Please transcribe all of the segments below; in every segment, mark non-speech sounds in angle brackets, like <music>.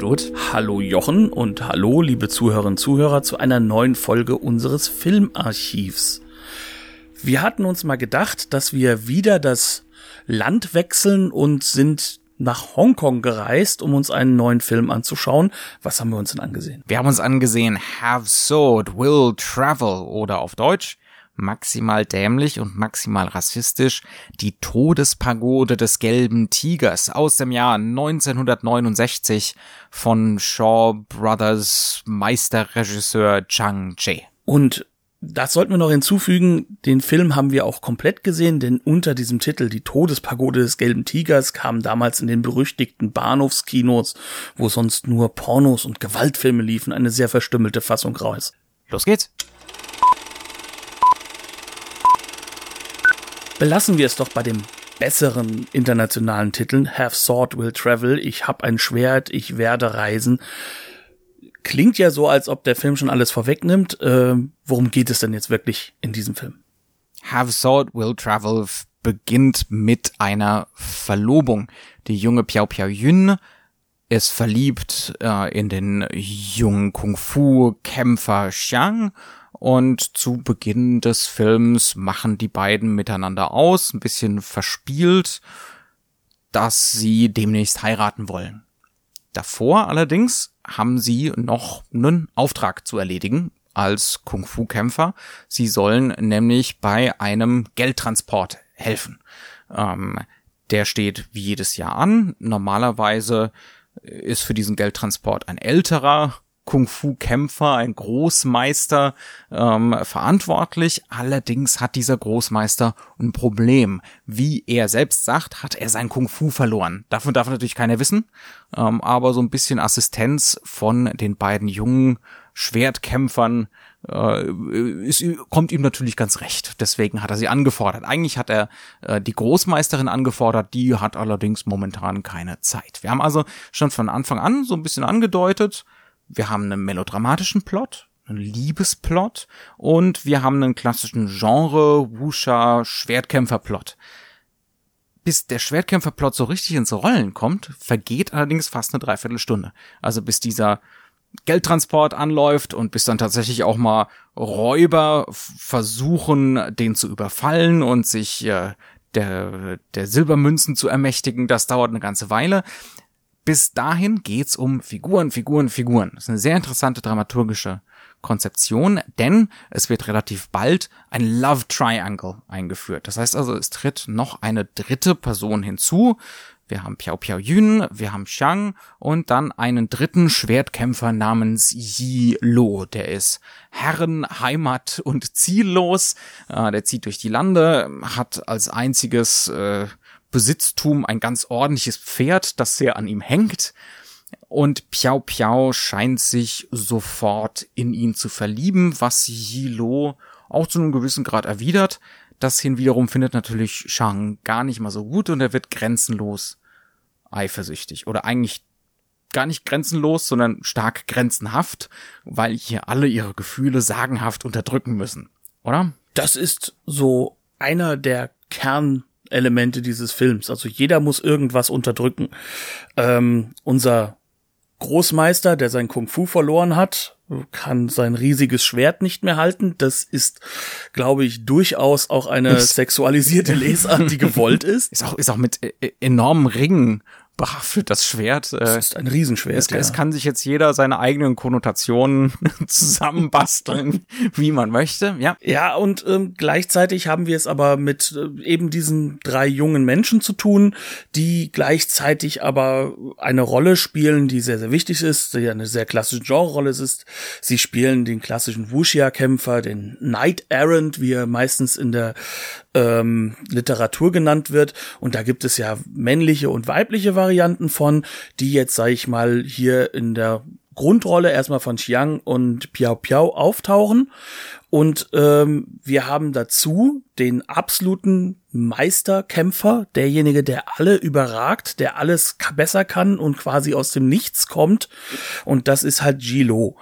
Hallo Knut. Hallo Jochen und hallo liebe Zuhörerinnen und Zuhörer zu einer neuen Folge unseres Filmarchivs. Wir hatten uns mal gedacht, dass wir wieder das Land wechseln und sind nach Hongkong gereist, um uns einen neuen Film anzuschauen. Was haben wir uns denn angesehen? Wir haben uns angesehen Have Sword, Will Travel oder auf Deutsch maximal dämlich und maximal rassistisch die Todespagode des gelben Tigers aus dem Jahr 1969 von Shaw Brothers Meisterregisseur Chang Che. Und das sollten wir noch hinzufügen, den Film haben wir auch komplett gesehen, denn unter diesem Titel Die Todespagode des gelben Tigers kam damals in den berüchtigten Bahnhofskinos, wo sonst nur Pornos und Gewaltfilme liefen, eine sehr verstümmelte Fassung raus. Los geht's! Belassen wir es doch bei dem besseren internationalen Titeln. Have Sword Will Travel. Ich hab ein Schwert, ich werde reisen. Klingt ja so, als ob der Film schon alles vorwegnimmt. Äh, worum geht es denn jetzt wirklich in diesem Film? Have Sword Will Travel beginnt mit einer Verlobung. Die junge Piao Piao Yun ist verliebt äh, in den jungen Kung-Fu-Kämpfer Xiang und zu Beginn des Films machen die beiden miteinander aus, ein bisschen verspielt, dass sie demnächst heiraten wollen. Davor allerdings haben sie noch einen Auftrag zu erledigen als Kung-Fu-Kämpfer. Sie sollen nämlich bei einem Geldtransport helfen. Ähm, der steht wie jedes Jahr an. Normalerweise ist für diesen Geldtransport ein älterer Kung-Fu-Kämpfer, ein Großmeister ähm, verantwortlich. Allerdings hat dieser Großmeister ein Problem. Wie er selbst sagt, hat er sein Kung-Fu verloren. Davon darf natürlich keiner wissen. Ähm, aber so ein bisschen Assistenz von den beiden jungen Schwertkämpfern äh, ist, kommt ihm natürlich ganz recht. Deswegen hat er sie angefordert. Eigentlich hat er äh, die Großmeisterin angefordert, die hat allerdings momentan keine Zeit. Wir haben also schon von Anfang an so ein bisschen angedeutet, wir haben einen melodramatischen Plot, einen Liebesplot und wir haben einen klassischen Genre Wusha Schwertkämpferplot. Bis der Schwertkämpferplot so richtig ins Rollen kommt, vergeht allerdings fast eine Dreiviertelstunde. Also bis dieser Geldtransport anläuft und bis dann tatsächlich auch mal Räuber versuchen, den zu überfallen und sich äh, der, der Silbermünzen zu ermächtigen, das dauert eine ganze Weile bis dahin geht's um Figuren, Figuren, Figuren. Das ist eine sehr interessante dramaturgische Konzeption, denn es wird relativ bald ein Love Triangle eingeführt. Das heißt also, es tritt noch eine dritte Person hinzu. Wir haben Piao Piao Yun, wir haben Xiang und dann einen dritten Schwertkämpfer namens Yi Lo. Der ist Herren, Heimat und ziellos. Äh, der zieht durch die Lande, hat als einziges äh, Besitztum ein ganz ordentliches Pferd, das sehr an ihm hängt. Und Piao Piao scheint sich sofort in ihn zu verlieben, was Yilo auch zu einem gewissen Grad erwidert. Das hin wiederum findet natürlich Shang gar nicht mal so gut und er wird grenzenlos eifersüchtig. Oder eigentlich gar nicht grenzenlos, sondern stark grenzenhaft, weil hier alle ihre Gefühle sagenhaft unterdrücken müssen. Oder? Das ist so einer der Kern Elemente dieses Films. Also jeder muss irgendwas unterdrücken. Ähm, unser Großmeister, der sein Kung Fu verloren hat, kann sein riesiges Schwert nicht mehr halten. Das ist, glaube ich, durchaus auch eine sexualisierte Lesart, die gewollt ist. <laughs> Ist auch, ist auch mit äh, enormen Ringen behaftet, das Schwert. Das äh, ist ein Riesenschwert. Es, ja. es kann sich jetzt jeder seine eigenen Konnotationen <laughs> zusammenbasteln, <laughs> wie man möchte. Ja, ja und ähm, gleichzeitig haben wir es aber mit äh, eben diesen drei jungen Menschen zu tun, die gleichzeitig aber eine Rolle spielen, die sehr, sehr wichtig ist, die eine sehr klassische Genre-Rolle ist. Sie spielen den klassischen Wuxia-Kämpfer, den Knight Errant, wie er meistens in der ähm, Literatur genannt wird. Und da gibt es ja männliche und weibliche Varianten von, die jetzt, sage ich mal, hier in der Grundrolle erstmal von Chiang und Piao Piao auftauchen. Und ähm, wir haben dazu den absoluten Meisterkämpfer, derjenige, der alle überragt, der alles besser kann und quasi aus dem Nichts kommt. Und das ist halt Gilo.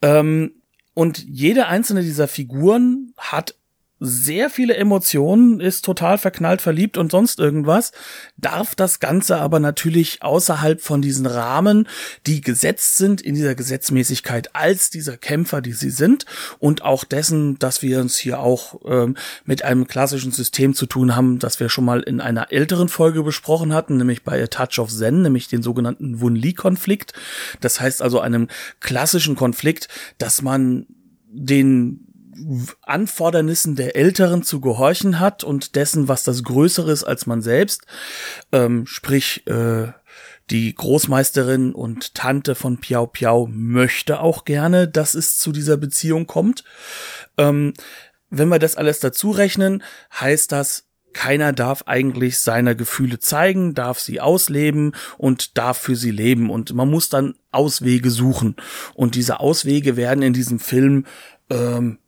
Ähm, und jede einzelne dieser Figuren hat sehr viele Emotionen, ist total verknallt, verliebt und sonst irgendwas, darf das Ganze aber natürlich außerhalb von diesen Rahmen, die gesetzt sind, in dieser Gesetzmäßigkeit als dieser Kämpfer, die sie sind und auch dessen, dass wir uns hier auch ähm, mit einem klassischen System zu tun haben, das wir schon mal in einer älteren Folge besprochen hatten, nämlich bei A Touch of Zen, nämlich den sogenannten Wun-Li-Konflikt. Das heißt also einem klassischen Konflikt, dass man den Anfordernissen der Älteren zu gehorchen hat und dessen, was das Größere ist als man selbst. Ähm, sprich, äh, die Großmeisterin und Tante von Piao Piao möchte auch gerne, dass es zu dieser Beziehung kommt. Ähm, wenn wir das alles dazu rechnen, heißt das, keiner darf eigentlich seine Gefühle zeigen, darf sie ausleben und darf für sie leben. Und man muss dann Auswege suchen. Und diese Auswege werden in diesem Film ähm,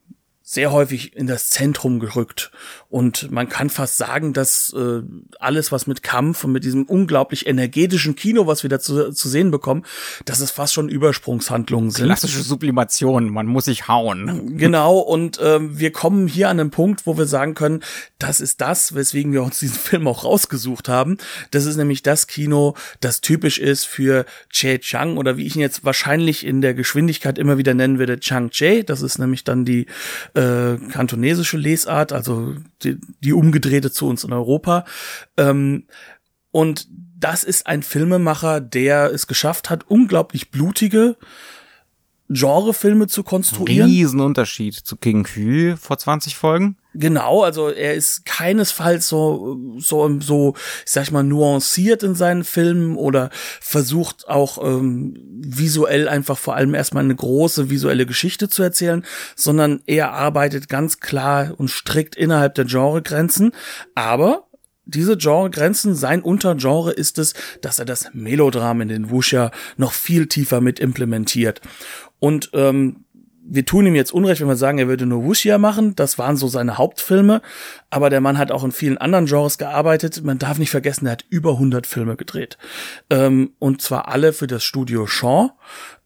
sehr häufig in das Zentrum gerückt. Und man kann fast sagen, dass äh, alles, was mit Kampf und mit diesem unglaublich energetischen Kino, was wir da zu, zu sehen bekommen, dass es fast schon Übersprungshandlungen sind. Klassische Sublimation, man muss sich hauen. Genau, und ähm, wir kommen hier an einen Punkt, wo wir sagen können, das ist das, weswegen wir uns diesen <laughs> Film auch rausgesucht haben. Das ist nämlich das Kino, das typisch ist für Che Chang oder wie ich ihn jetzt wahrscheinlich in der Geschwindigkeit immer wieder nennen würde, Chang Che. Das ist nämlich dann die äh, kantonesische Lesart, also die, die umgedrehte zu uns in Europa. Ähm, und das ist ein Filmemacher, der es geschafft hat, unglaublich blutige Genrefilme zu konstruieren. Riesenunterschied zu King Hu vor 20 Folgen. Genau, also er ist keinesfalls so, so, so, ich sag mal, nuanciert in seinen Filmen oder versucht auch ähm, visuell einfach vor allem erstmal eine große visuelle Geschichte zu erzählen, sondern er arbeitet ganz klar und strikt innerhalb der Genregrenzen. Aber diese Genregrenzen, sein Untergenre ist es, dass er das Melodram in den Wuxia noch viel tiefer mit implementiert. Und ähm, wir tun ihm jetzt Unrecht, wenn wir sagen, er würde nur Wuxia machen. Das waren so seine Hauptfilme. Aber der Mann hat auch in vielen anderen Genres gearbeitet. Man darf nicht vergessen, er hat über 100 Filme gedreht. Ähm, und zwar alle für das Studio Shaw,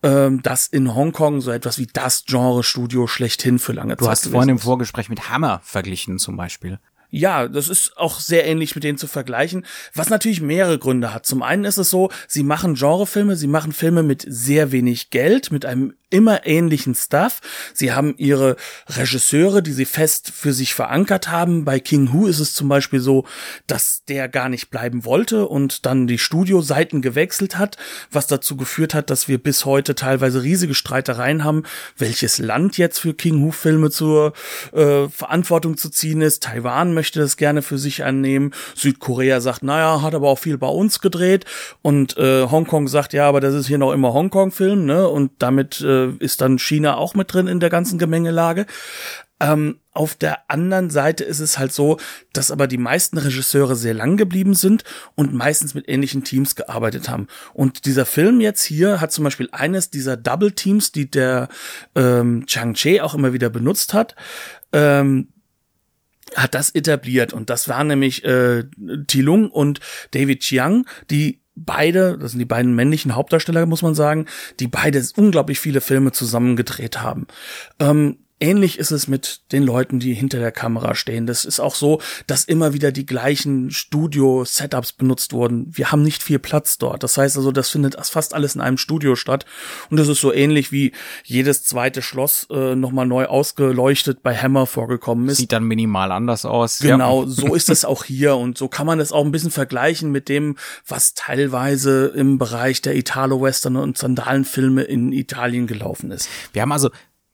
ähm, das in Hongkong so etwas wie das Genre-Studio schlechthin für lange du Zeit Du hast vorhin im Vorgespräch mit Hammer verglichen zum Beispiel. Ja, das ist auch sehr ähnlich mit denen zu vergleichen, was natürlich mehrere Gründe hat. Zum einen ist es so, sie machen Genrefilme, sie machen Filme mit sehr wenig Geld, mit einem immer ähnlichen Stuff. Sie haben ihre Regisseure, die sie fest für sich verankert haben. Bei King Hu ist es zum Beispiel so, dass der gar nicht bleiben wollte und dann die Studioseiten gewechselt hat, was dazu geführt hat, dass wir bis heute teilweise riesige Streitereien haben, welches Land jetzt für King Hu Filme zur äh, Verantwortung zu ziehen ist. Taiwan möchte das gerne für sich annehmen. Südkorea sagt, naja, hat aber auch viel bei uns gedreht. Und äh, Hongkong sagt, ja, aber das ist hier noch immer Hongkong-Film, ne? Und damit äh, ist dann China auch mit drin in der ganzen Gemengelage. Ähm, auf der anderen Seite ist es halt so, dass aber die meisten Regisseure sehr lang geblieben sind und meistens mit ähnlichen Teams gearbeitet haben. Und dieser Film jetzt hier hat zum Beispiel eines dieser Double Teams, die der ähm, Chang Che auch immer wieder benutzt hat. Ähm, hat das etabliert und das waren nämlich äh, Tilung und David Chiang, die beide, das sind die beiden männlichen Hauptdarsteller, muss man sagen, die beide unglaublich viele Filme zusammen gedreht haben. Ähm, Ähnlich ist es mit den Leuten, die hinter der Kamera stehen. Das ist auch so, dass immer wieder die gleichen Studio-Setups benutzt wurden. Wir haben nicht viel Platz dort. Das heißt also, das findet fast alles in einem Studio statt. Und das ist so ähnlich wie jedes zweite Schloss äh, nochmal neu ausgeleuchtet bei Hammer vorgekommen ist. Sieht dann minimal anders aus. Genau, ja. so ist es auch hier. Und so kann man es auch ein bisschen vergleichen mit dem, was teilweise im Bereich der Italo-Western und Sandalenfilme in Italien gelaufen ist. Wir haben also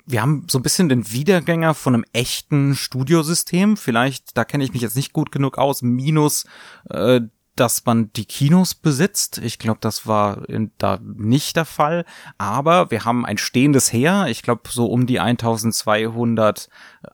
wir haben so ein bisschen den Wiedergänger von einem echten Studiosystem. Vielleicht, da kenne ich mich jetzt nicht gut genug aus, minus äh, dass man die Kinos besitzt. Ich glaube, das war in, da nicht der Fall. Aber wir haben ein stehendes Heer. Ich glaube, so um die 1200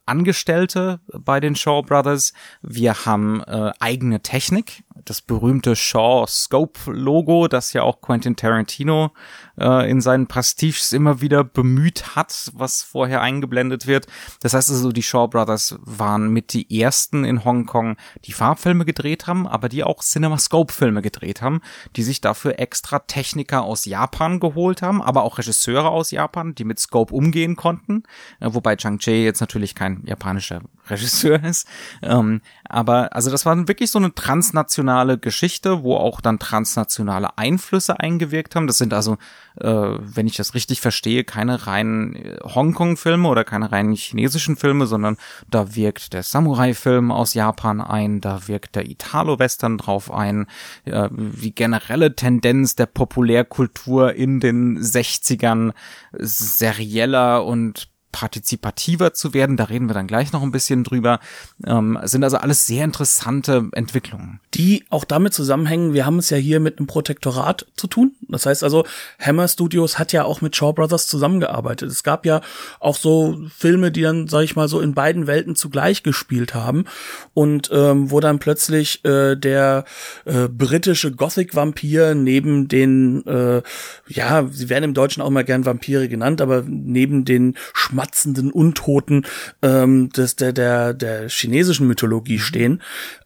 Angestellte bei den Shaw Brothers. Wir haben äh, eigene Technik. Das berühmte Shaw Scope Logo, das ja auch Quentin Tarantino äh, in seinen Prestiges immer wieder bemüht hat, was vorher eingeblendet wird. Das heißt also, die Shaw Brothers waren mit die ersten in Hongkong, die Farbfilme gedreht haben, aber die auch CinemaScope-Filme gedreht haben, die sich dafür extra Techniker aus Japan geholt haben, aber auch Regisseure aus Japan, die mit Scope umgehen konnten, äh, wobei Chang Che jetzt natürlich kein japanischer Regisseur ist. Ähm, aber also das war wirklich so eine transnationale Geschichte, wo auch dann transnationale Einflüsse eingewirkt haben. Das sind also äh, wenn ich das richtig verstehe, keine reinen äh, Hongkong-Filme oder keine reinen chinesischen Filme, sondern da wirkt der Samurai-Film aus Japan ein, da wirkt der Italo-Western drauf ein, äh, die generelle Tendenz der Populärkultur in den 60ern serieller und partizipativer zu werden. Da reden wir dann gleich noch ein bisschen drüber. Ähm, sind also alles sehr interessante Entwicklungen. Die auch damit zusammenhängen, wir haben es ja hier mit einem Protektorat zu tun. Das heißt also, Hammer Studios hat ja auch mit Shaw Brothers zusammengearbeitet. Es gab ja auch so Filme, die dann, sag ich mal, so in beiden Welten zugleich gespielt haben und ähm, wo dann plötzlich äh, der äh, britische Gothic-Vampir neben den, äh, ja, sie werden im Deutschen auch mal gern Vampire genannt, aber neben den Schmatz schmatzenden Untoten ähm, des, der, der, der chinesischen Mythologie stehen.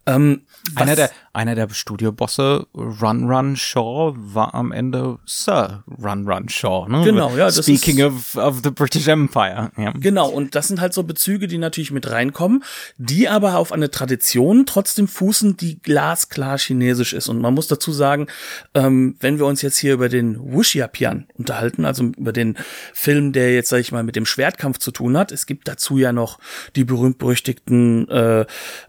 Ähm, einer der, einer der Studiobosse, Run Run Shaw, war am Ende Sir Run Run Shaw. Ne? Genau, ja. Das Speaking of, of the British Empire. Ja. Genau, und das sind halt so Bezüge, die natürlich mit reinkommen, die aber auf eine Tradition trotzdem fußen, die glasklar chinesisch ist. Und man muss dazu sagen, ähm, wenn wir uns jetzt hier über den Wuxiapian unterhalten, also über den Film, der jetzt, sag ich mal, mit dem Schwertkampf zu tun hat, es gibt dazu ja noch die berühmt-berüchtigten äh,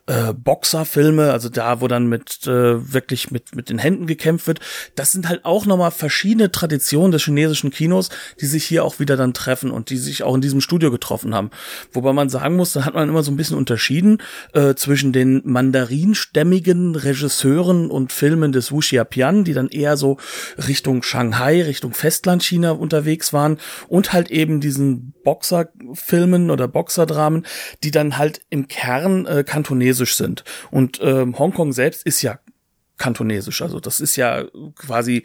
äh, Boxerfilme, also da, wo dann mit äh, wirklich mit mit den Händen gekämpft wird. Das sind halt auch nochmal verschiedene Traditionen des chinesischen Kinos, die sich hier auch wieder dann treffen und die sich auch in diesem Studio getroffen haben. Wobei man sagen muss, da hat man immer so ein bisschen unterschieden äh, zwischen den mandarinstämmigen Regisseuren und Filmen des Wu Xiapian, die dann eher so Richtung Shanghai, Richtung Festlandchina unterwegs waren und halt eben diesen Boxerfilmen oder Boxerdramen, die dann halt im Kern äh, kantonesisch sind. Und ähm, Hongkong selbst ist ja kantonesisch. Also das ist ja quasi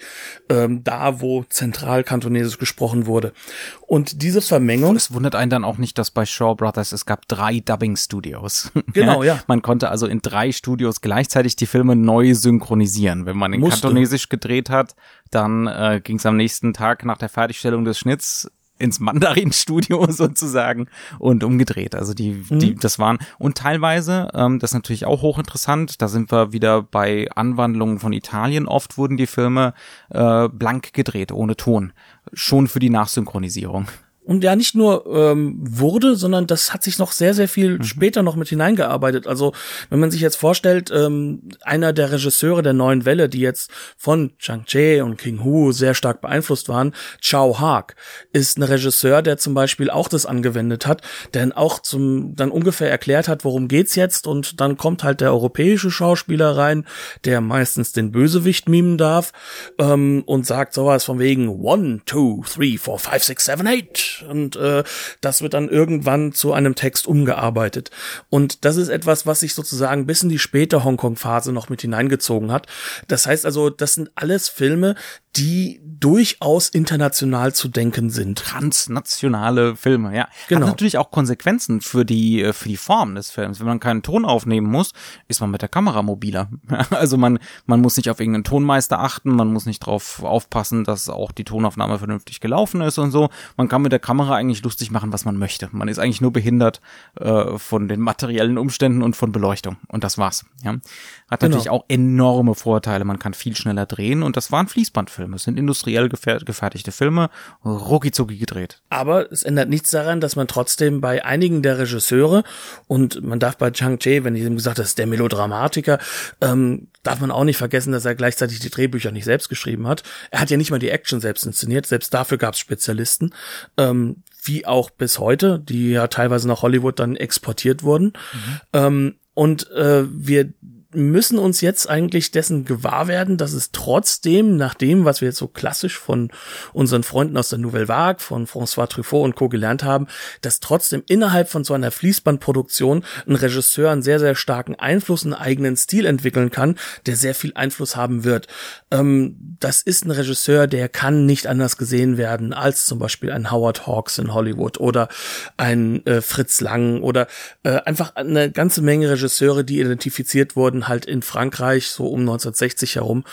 ähm, da, wo zentral kantonesisch gesprochen wurde. Und diese Vermengung. Es wundert einen dann auch nicht, dass bei Shaw Brothers es gab drei Dubbing-Studios. <laughs> Genau, ja. Man konnte also in drei Studios gleichzeitig die Filme neu synchronisieren. Wenn man in Musste. Kantonesisch gedreht hat, dann äh, ging es am nächsten Tag nach der Fertigstellung des Schnitts ins Mandarin-Studio <laughs> sozusagen und umgedreht. Also die, mhm. die, das waren und teilweise, ähm, das ist natürlich auch hochinteressant. Da sind wir wieder bei Anwandlungen von Italien. Oft wurden die Filme äh, blank gedreht, ohne Ton, schon für die Nachsynchronisierung und ja nicht nur ähm, wurde, sondern das hat sich noch sehr, sehr viel mhm. später noch mit hineingearbeitet. Also wenn man sich jetzt vorstellt, ähm, einer der Regisseure der neuen Welle, die jetzt von Chang Che und King Hu sehr stark beeinflusst waren, Chow Haag, ist ein Regisseur, der zum Beispiel auch das angewendet hat, der auch zum dann ungefähr erklärt hat, worum geht's jetzt und dann kommt halt der europäische Schauspieler rein, der meistens den Bösewicht mimen darf ähm, und sagt sowas von wegen one, two, three, four, five, six, seven, eight und äh, das wird dann irgendwann zu einem Text umgearbeitet. Und das ist etwas, was sich sozusagen bis in die späte Hongkong-Phase noch mit hineingezogen hat. Das heißt also, das sind alles Filme, die durchaus international zu denken sind. Transnationale Filme, ja. Genau. Hat natürlich auch Konsequenzen für die, äh, für die Form des Films. Wenn man keinen Ton aufnehmen muss, ist man mit der Kamera mobiler. <laughs> Also man, man muss nicht auf irgendeinen Tonmeister achten, man muss nicht darauf aufpassen, dass auch die Tonaufnahme vernünftig gelaufen ist und so. Man kann mit der Kamera eigentlich lustig machen, was man möchte. Man ist eigentlich nur behindert äh, von den materiellen Umständen und von Beleuchtung. Und das war's. Ja. Hat genau. natürlich auch enorme Vorteile. Man kann viel schneller drehen und das waren Fließbandfilme. Es sind industriell gefertigte Filme, ruckizucki gedreht. Aber es ändert nichts daran, dass man trotzdem bei einigen der Regisseure und man darf bei Chang Che, wenn ich ihm gesagt habe, ist der Melodramatiker, ähm, darf man auch nicht vergessen, dass er gleichzeitig die Drehbücher nicht selbst geschrieben hat. Er hat ja nicht mal die Action selbst inszeniert, selbst dafür gab es Spezialisten. Ähm, wie auch bis heute, die ja teilweise nach Hollywood dann exportiert wurden. Mhm. Ähm, und äh, wir müssen uns jetzt eigentlich dessen gewahr werden, dass es trotzdem, nach dem, was wir jetzt so klassisch von unseren Freunden aus der Nouvelle Vague, von François Truffaut und Co. gelernt haben, dass trotzdem innerhalb von so einer Fließbandproduktion ein Regisseur einen sehr, sehr starken Einfluss, einen eigenen Stil entwickeln kann, der sehr viel Einfluss haben wird. Ähm, das ist ein Regisseur, der kann nicht anders gesehen werden als zum Beispiel ein Howard Hawks in Hollywood oder ein äh, Fritz Lang oder äh, einfach eine ganze Menge Regisseure, die identifiziert wurden, halt in Frankreich, so um 1960 herum.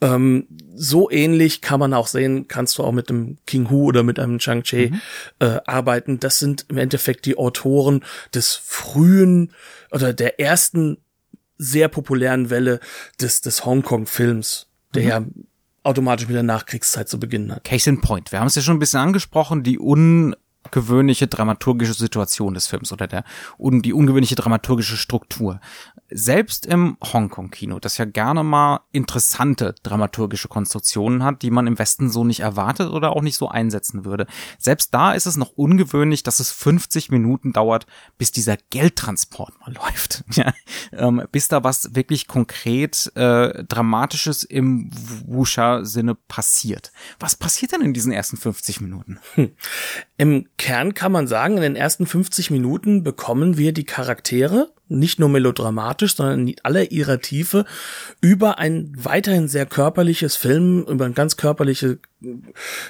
Ähm, so ähnlich kann man auch sehen, kannst du auch mit einem King Hu oder mit einem Chang Che mhm. äh, arbeiten. Das sind im Endeffekt die Autoren des frühen oder der ersten sehr populären Welle des, des Hongkong-Films, der mhm. ja automatisch mit der Nachkriegszeit zu beginnen hat. Case in point. Wir haben es ja schon ein bisschen angesprochen, die un gewöhnliche dramaturgische Situation des Films oder der un die ungewöhnliche dramaturgische Struktur. Selbst im Hongkong-Kino, das ja gerne mal interessante dramaturgische Konstruktionen hat, die man im Westen so nicht erwartet oder auch nicht so einsetzen würde. Selbst da ist es noch ungewöhnlich, dass es 50 Minuten dauert, bis dieser Geldtransport mal läuft. <laughs> Ja, ähm, bis da was wirklich konkret äh, Dramatisches im Wusha-Sinne passiert. Was passiert denn in diesen ersten 50 Minuten? Hm. Im Kern kann man sagen, in den ersten 50 Minuten bekommen wir die Charaktere nicht nur melodramatisch, sondern in aller ihrer Tiefe über ein weiterhin sehr körperliches Film, über ein ganz körperliche,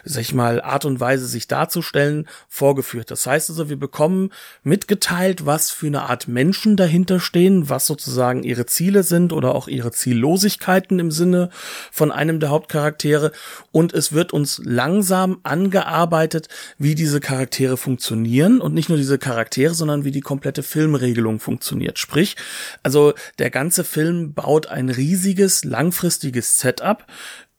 sag ich mal, Art und Weise sich darzustellen, vorgeführt. Das heißt also, wir bekommen mitgeteilt, was für eine Art Menschen dahinter stehen, was sozusagen ihre Ziele sind oder auch ihre Ziellosigkeiten im Sinne von einem der Hauptcharaktere. Und es wird uns langsam angearbeitet, wie diese Charaktere funktionieren und nicht nur diese Charaktere, sondern wie die komplette Filmregelung funktioniert. Sprich, also der ganze Film baut ein riesiges, langfristiges Setup,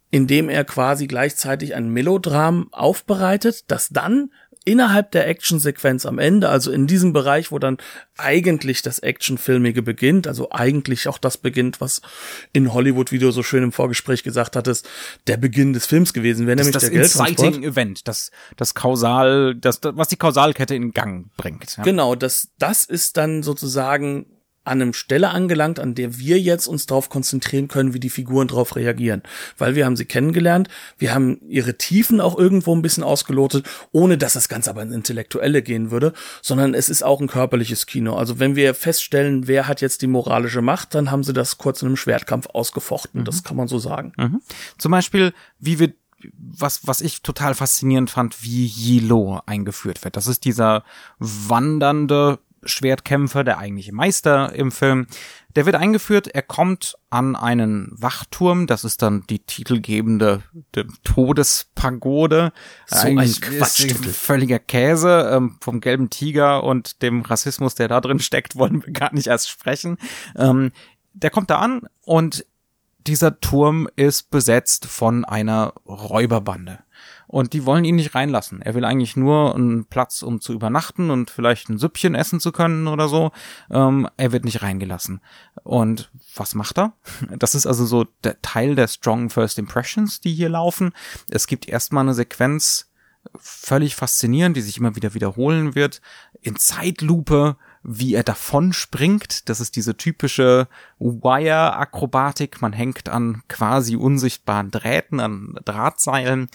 in dem er quasi gleichzeitig ein Melodram aufbereitet, das dann innerhalb der Actionsequenz am Ende, also in diesem Bereich, wo dann eigentlich das Actionfilmige beginnt, also eigentlich auch das beginnt, was in Hollywood, wie du so schön im Vorgespräch gesagt hattest, der Beginn des Films gewesen wäre, nämlich das der Geldtransport. Event, das das Kausal, das was die Kausalkette in Gang bringt. Ja. Genau, das das ist dann sozusagen an einem Stelle angelangt, an der wir jetzt uns darauf konzentrieren können, wie die Figuren darauf reagieren. Weil wir haben sie kennengelernt, wir haben ihre Tiefen auch irgendwo ein bisschen ausgelotet, ohne dass das Ganze aber ins Intellektuelle gehen würde, sondern es ist auch ein körperliches Kino. Also wenn wir feststellen, wer hat jetzt die moralische Macht, dann haben sie das kurz in einem Schwertkampf ausgefochten. Mhm. Das kann man so sagen. Mhm. Zum Beispiel, wie wir was, was ich total faszinierend fand, wie Yilo eingeführt wird. Das ist dieser wandernde Schwertkämpfer, der eigentliche Meister im Film. Der wird eingeführt, er kommt an einen Wachturm, das ist dann die titelgebende Todespagode. So ein Quatsch. Völliger Käse. Ähm, vom gelben Tiger und dem Rassismus, der da drin steckt, wollen wir gar nicht erst sprechen. Ähm, der kommt da an und dieser Turm ist besetzt von einer Räuberbande und die wollen ihn nicht reinlassen. Er will eigentlich nur einen Platz, um zu übernachten und vielleicht ein Süppchen essen zu können oder so. Ähm, er wird nicht reingelassen. Und was macht er? <laughs> Das ist also so der Teil der Strong First Impressions, die hier laufen. Es gibt erstmal eine Sequenz, völlig faszinierend, die sich immer wieder wiederholen wird, in Zeitlupe, wie er davon springt. Das ist diese typische Wire-Akrobatik. Man hängt an quasi unsichtbaren Drähten, an Drahtseilen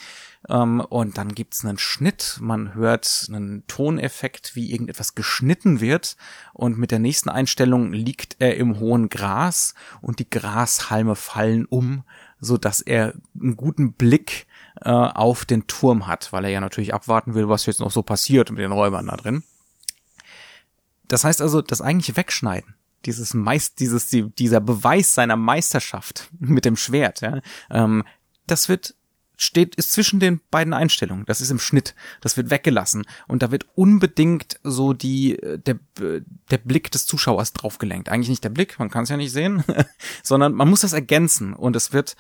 ähm, und dann gibt's einen Schnitt, man hört einen Toneffekt, wie irgendetwas geschnitten wird. Und mit der nächsten Einstellung liegt er im hohen Gras und die Grashalme fallen um, so dass er einen guten Blick äh, auf den Turm hat, weil er ja natürlich abwarten will, was jetzt noch so passiert mit den Räubern da drin. Das heißt also, das eigentliche Wegschneiden dieses Meist, dieses, dieser Beweis seiner Meisterschaft <laughs> mit dem Schwert, ja, ähm, das wird steht, ist zwischen den beiden Einstellungen. Das ist im Schnitt. Das wird weggelassen. Und da wird unbedingt so die, äh, der, der Blick des Zuschauers draufgelenkt. Eigentlich nicht der Blick, man kann es ja nicht sehen, <laughs> sondern man muss das ergänzen. Und es wird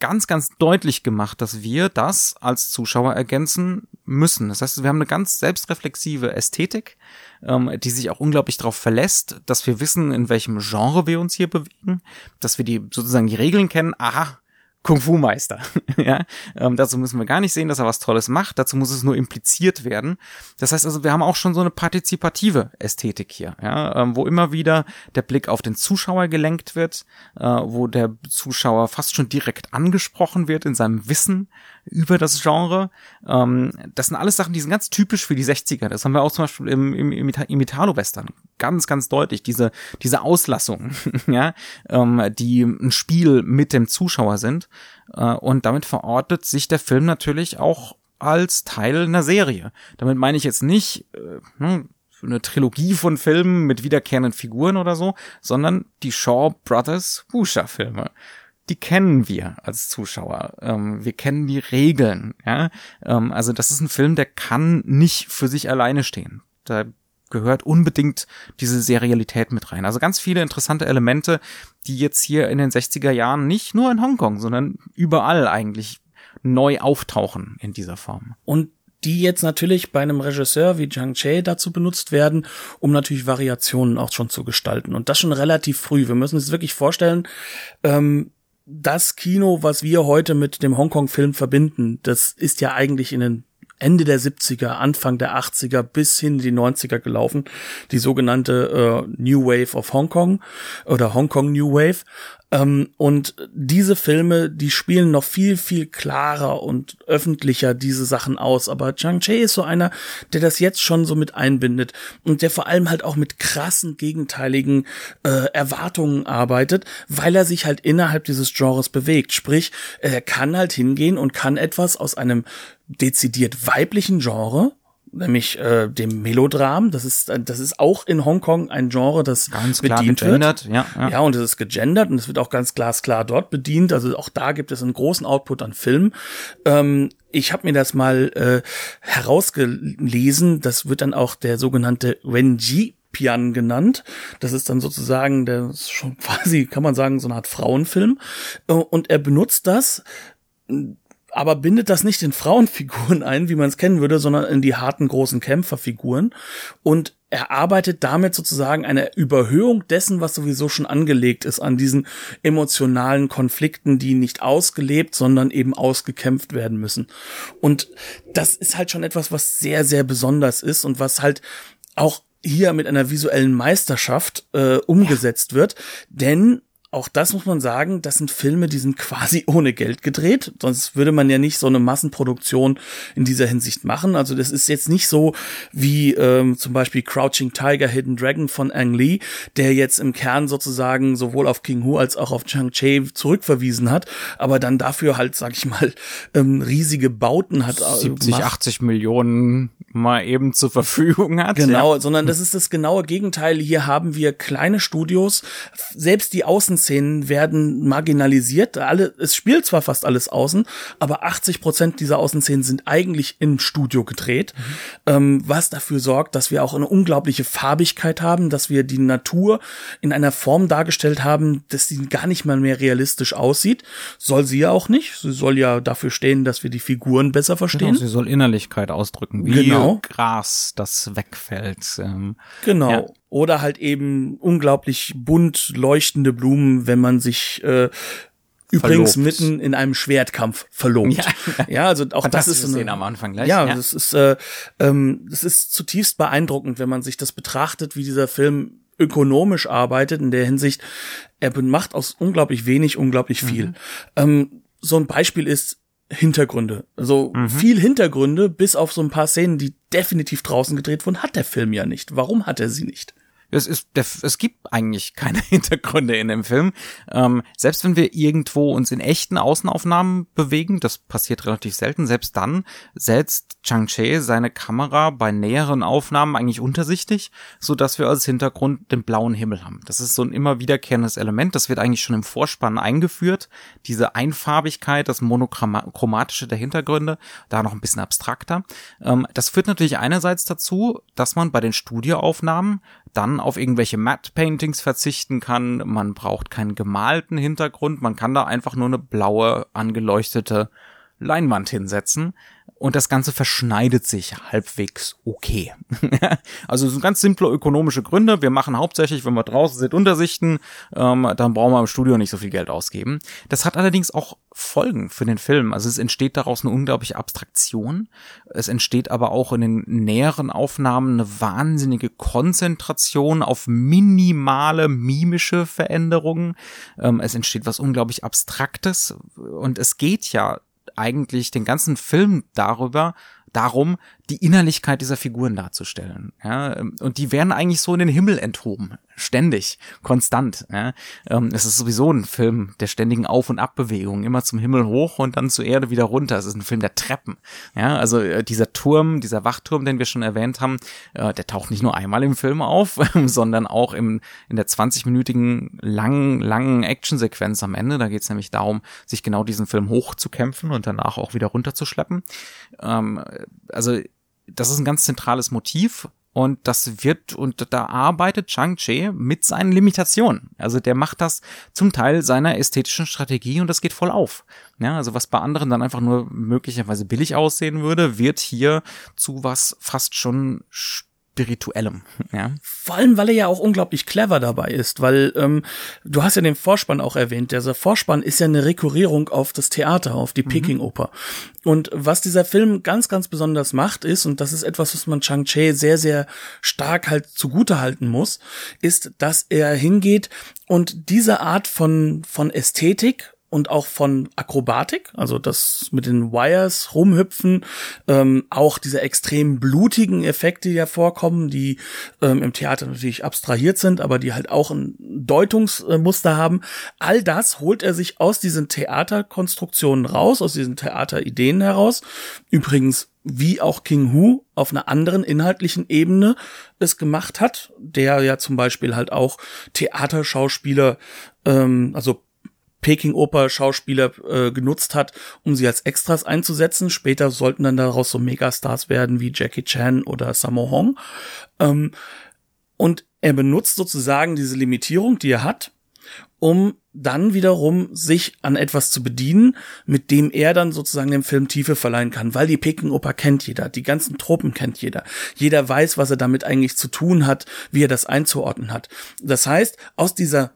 ganz, ganz deutlich gemacht, dass wir das als Zuschauer ergänzen müssen. Das heißt, wir haben eine ganz selbstreflexive Ästhetik, ähm, die sich auch unglaublich darauf verlässt, dass wir wissen, in welchem Genre wir uns hier bewegen, dass wir die sozusagen die Regeln kennen. Aha, Kung-Fu-Meister. <laughs> ja, ähm, dazu müssen wir gar nicht sehen, dass er was Tolles macht. Dazu muss es nur impliziert werden. Das heißt also, wir haben auch schon so eine partizipative Ästhetik hier, ja, ähm, wo immer wieder der Blick auf den Zuschauer gelenkt wird, äh, wo der Zuschauer fast schon direkt angesprochen wird in seinem Wissen über das Genre. Ähm, das sind alles Sachen, die sind ganz typisch für die 60er. Das haben wir auch zum Beispiel im, im, im Italo-Western. Ganz, ganz deutlich. Diese, diese Auslassung, <laughs> ja, ähm, die ein Spiel mit dem Zuschauer sind. Äh, und damit verortet sich der Film natürlich auch als Teil einer Serie. Damit meine ich jetzt nicht äh, hm, eine Trilogie von Filmen mit wiederkehrenden Figuren oder so, sondern die Shaw Brothers Wusha-Filme die kennen wir als Zuschauer. Ähm, wir kennen die Regeln. Ja? Ähm, also das ist ein Film, der kann nicht für sich alleine stehen. Da gehört unbedingt diese Serialität mit rein. Also ganz viele interessante Elemente, die jetzt hier in den 60er Jahren nicht nur in Hongkong, sondern überall eigentlich neu auftauchen in dieser Form. Und die jetzt natürlich bei einem Regisseur wie Zhang Che dazu benutzt werden, um natürlich Variationen auch schon zu gestalten. Und das schon relativ früh. Wir müssen uns wirklich vorstellen, ähm, das Kino, was wir heute mit dem Hongkong-Film verbinden, das ist ja eigentlich in den Ende der 70er, Anfang der 80er bis hin in die 90er gelaufen. Die sogenannte äh, New Wave of Hong Kong oder Hong Kong New Wave. Ähm, und diese Filme, die spielen noch viel, viel klarer und öffentlicher diese Sachen aus. Aber Chang Che ist so einer, der das jetzt schon so mit einbindet und der vor allem halt auch mit krassen, gegenteiligen äh, Erwartungen arbeitet, weil er sich halt innerhalb dieses Genres bewegt. Sprich, er kann halt hingehen und kann etwas aus einem dezidiert weiblichen Genre nämlich äh, dem Melodram. Das ist das ist auch in Hongkong ein Genre, das ganz bedient gegendert, wird. Ja, ja. ja, und es ist gegendert und es wird auch ganz glasklar dort bedient. Also auch da gibt es einen großen Output an Filmen. Ähm, ich habe mir das mal äh, herausgelesen. Das wird dann auch der sogenannte Wenji Pian genannt. Das ist dann sozusagen der ist schon <laughs> quasi, kann man sagen, so eine Art Frauenfilm. Äh, und er benutzt das aber bindet das nicht in Frauenfiguren ein, wie man es kennen würde, sondern in die harten großen Kämpferfiguren und er arbeitet damit sozusagen eine Überhöhung dessen, was sowieso schon angelegt ist an diesen emotionalen Konflikten, die nicht ausgelebt, sondern eben ausgekämpft werden müssen. Und das ist halt schon etwas, was sehr, sehr besonders ist und was halt auch hier mit einer visuellen Meisterschaft äh, umgesetzt ja. wird, denn auch das muss man sagen, das sind Filme, die sind quasi <laughs> ohne Geld gedreht. Sonst würde man ja nicht so eine Massenproduktion in dieser Hinsicht machen. Also das ist jetzt nicht so wie ähm, zum Beispiel Crouching Tiger, Hidden Dragon von Ang Lee, der jetzt im Kern sozusagen sowohl auf King Hu als auch auf Chang Che zurückverwiesen hat, aber dann dafür halt, sag ich mal, <laughs> ähm, riesige Bauten hat. 70, gemacht. 80 Millionen mal eben zur Verfügung hat. Genau, ja. sondern das ist das genaue Gegenteil. Hier haben wir kleine Studios, selbst die Außen Außenszenen werden marginalisiert. Alle, es spielt zwar fast alles außen, aber 80 Prozent dieser Außenszenen sind eigentlich im Studio gedreht, mhm. ähm, was dafür sorgt, dass wir auch eine unglaubliche Farbigkeit haben, dass wir die Natur in einer Form dargestellt haben, dass sie gar nicht mal mehr realistisch aussieht. Soll sie ja auch nicht. Sie soll ja dafür stehen, dass wir die Figuren besser verstehen. Genau, sie soll Innerlichkeit ausdrücken, wie genau. Gras, das wegfällt. Ähm, genau. Ja. Oder halt eben unglaublich bunt leuchtende Blumen, wenn man sich äh, übrigens verlobt. mitten in einem Schwertkampf verlobt. Ja, ja also auch das ist eine, am Anfang gleich. Ja, ja. das ist äh, ähm, das ist zutiefst beeindruckend, wenn man sich das betrachtet, wie dieser Film ökonomisch arbeitet in der Hinsicht, er macht aus unglaublich wenig unglaublich viel. Mhm. Ähm, so ein Beispiel ist Hintergründe. Also mhm. viel Hintergründe, bis auf so ein paar Szenen, die definitiv draußen gedreht wurden, hat der Film ja nicht. Warum hat er sie nicht? Es, ist, es gibt eigentlich keine <laughs> Hintergründe in dem Film. Ähm, selbst wenn wir irgendwo uns in echten Außenaufnahmen bewegen, das passiert relativ selten, selbst dann setzt Chang Che seine Kamera bei näheren Aufnahmen eigentlich untersichtig, so dass wir als Hintergrund den blauen Himmel haben. Das ist so ein immer wiederkehrendes Element. Das wird eigentlich schon im Vorspann eingeführt. Diese Einfarbigkeit, das monochromatische der Hintergründe, da noch ein bisschen abstrakter. Ähm, das führt natürlich einerseits dazu, dass man bei den Studioaufnahmen dann auf irgendwelche Matte Paintings verzichten kann. Man braucht keinen gemalten Hintergrund. Man kann da einfach nur eine blaue angeleuchtete Leinwand hinsetzen und das Ganze verschneidet sich halbwegs okay. <laughs> also es sind ganz simple ökonomische Gründe. Wir machen hauptsächlich, wenn wir draußen sind, Untersichten, ähm, dann brauchen wir im Studio nicht so viel Geld ausgeben. Das hat allerdings auch Folgen für den Film. Also es entsteht daraus eine unglaubliche Abstraktion. Es entsteht aber auch in den näheren Aufnahmen eine wahnsinnige Konzentration auf minimale mimische Veränderungen. Ähm, es entsteht was unglaublich Abstraktes und es geht ja eigentlich den ganzen Film darüber, darum, die Innerlichkeit dieser Figuren darzustellen. Ja, und die werden eigentlich so in den Himmel enthoben, ständig, konstant. Ja. Ähm, es ist sowieso ein Film der ständigen Auf- und Abbewegung, immer zum Himmel hoch und dann zur Erde wieder runter. Es ist ein Film der Treppen. Ja, also äh, dieser Turm, dieser Wachturm, den wir schon erwähnt haben, äh, der taucht nicht nur einmal im Film auf, <laughs> sondern auch im, in der 20-minütigen langen, langen Actionsequenz am Ende. Da geht es nämlich darum, sich genau diesen Film hochzukämpfen und danach auch wieder runterzuschleppen. Ähm, also das ist ein ganz zentrales Motiv und das wird, und da arbeitet Chang-Chi mit seinen Limitationen. Also der macht das zum Teil seiner ästhetischen Strategie und das geht voll auf. Ja, also was bei anderen dann einfach nur möglicherweise billig aussehen würde, wird hier zu was fast schon spirituellem. Ja. Vor allem, weil er ja auch unglaublich clever dabei ist, weil ähm, du hast ja den Vorspann auch erwähnt. Dieser Vorspann ist ja eine Rekurrierung auf das Theater, auf die mhm. Peking-Oper. Und was dieser Film ganz, ganz besonders macht, ist, und das ist etwas, was man Chang-Chi sehr, sehr stark halt zugute halten muss, ist, dass er hingeht und diese Art von, von Ästhetik und auch von Akrobatik, also das mit den Wires rumhüpfen, ähm, auch diese extrem blutigen Effekte, die ja vorkommen, die ähm, im Theater natürlich abstrahiert sind, aber die halt auch ein Deutungsmuster haben. All das holt er sich aus diesen Theaterkonstruktionen raus, aus diesen Theaterideen heraus. Übrigens wie auch King Hu auf einer anderen inhaltlichen Ebene es gemacht hat, der ja zum Beispiel halt auch Theaterschauspieler, ähm, also Peking-Oper-Schauspieler äh, genutzt hat, um sie als Extras einzusetzen. Später sollten dann daraus so Megastars werden wie Jackie Chan oder Sammo Hong. Ähm, und er benutzt sozusagen diese Limitierung, die er hat, um dann wiederum sich an etwas zu bedienen, mit dem er dann sozusagen dem Film Tiefe verleihen kann, weil die Peking-Oper kennt jeder, die ganzen Truppen kennt jeder. Jeder weiß, was er damit eigentlich zu tun hat, wie er das einzuordnen hat. Das heißt, aus dieser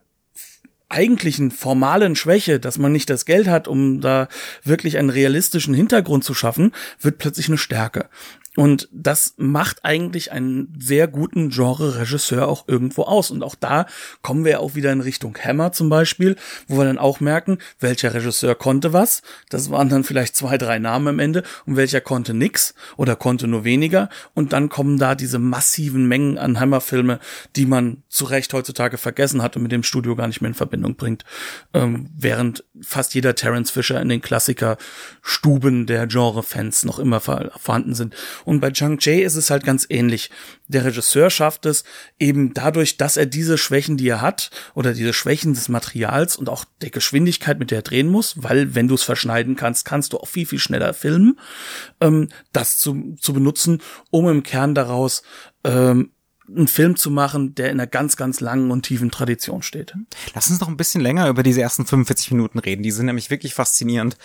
eigentlichen formalen Schwäche, dass man nicht das Geld hat, um da wirklich einen realistischen Hintergrund zu schaffen, wird plötzlich eine Stärke. Und das macht eigentlich einen sehr guten Genre-Regisseur auch irgendwo aus. Und auch da kommen wir auch wieder in Richtung Hammer zum Beispiel, wo wir dann auch merken, welcher Regisseur konnte was. Das waren dann vielleicht zwei, drei Namen am Ende und welcher konnte nix oder konnte nur weniger. Und dann kommen da diese massiven Mengen an Hammer-Filme, die man zu Recht heutzutage vergessen hat und mit dem Studio gar nicht mehr in Verbindung bringt. Ähm, während fast jeder Terence Fisher in den Klassiker-Stuben der Genre-Fans noch immer vorhanden sind. Und bei Chang Jae ist es halt ganz ähnlich. Der Regisseur schafft es eben dadurch, dass er diese Schwächen, die er hat, oder diese Schwächen des Materials und auch der Geschwindigkeit, mit der er drehen muss, weil wenn du es verschneiden kannst, kannst du auch viel, viel schneller filmen, ähm, das zu, zu benutzen, um im Kern daraus ähm, einen Film zu machen, der in einer ganz, ganz langen und tiefen Tradition steht. Lass uns noch ein bisschen länger über diese ersten 45 Minuten reden. Die sind nämlich wirklich faszinierend.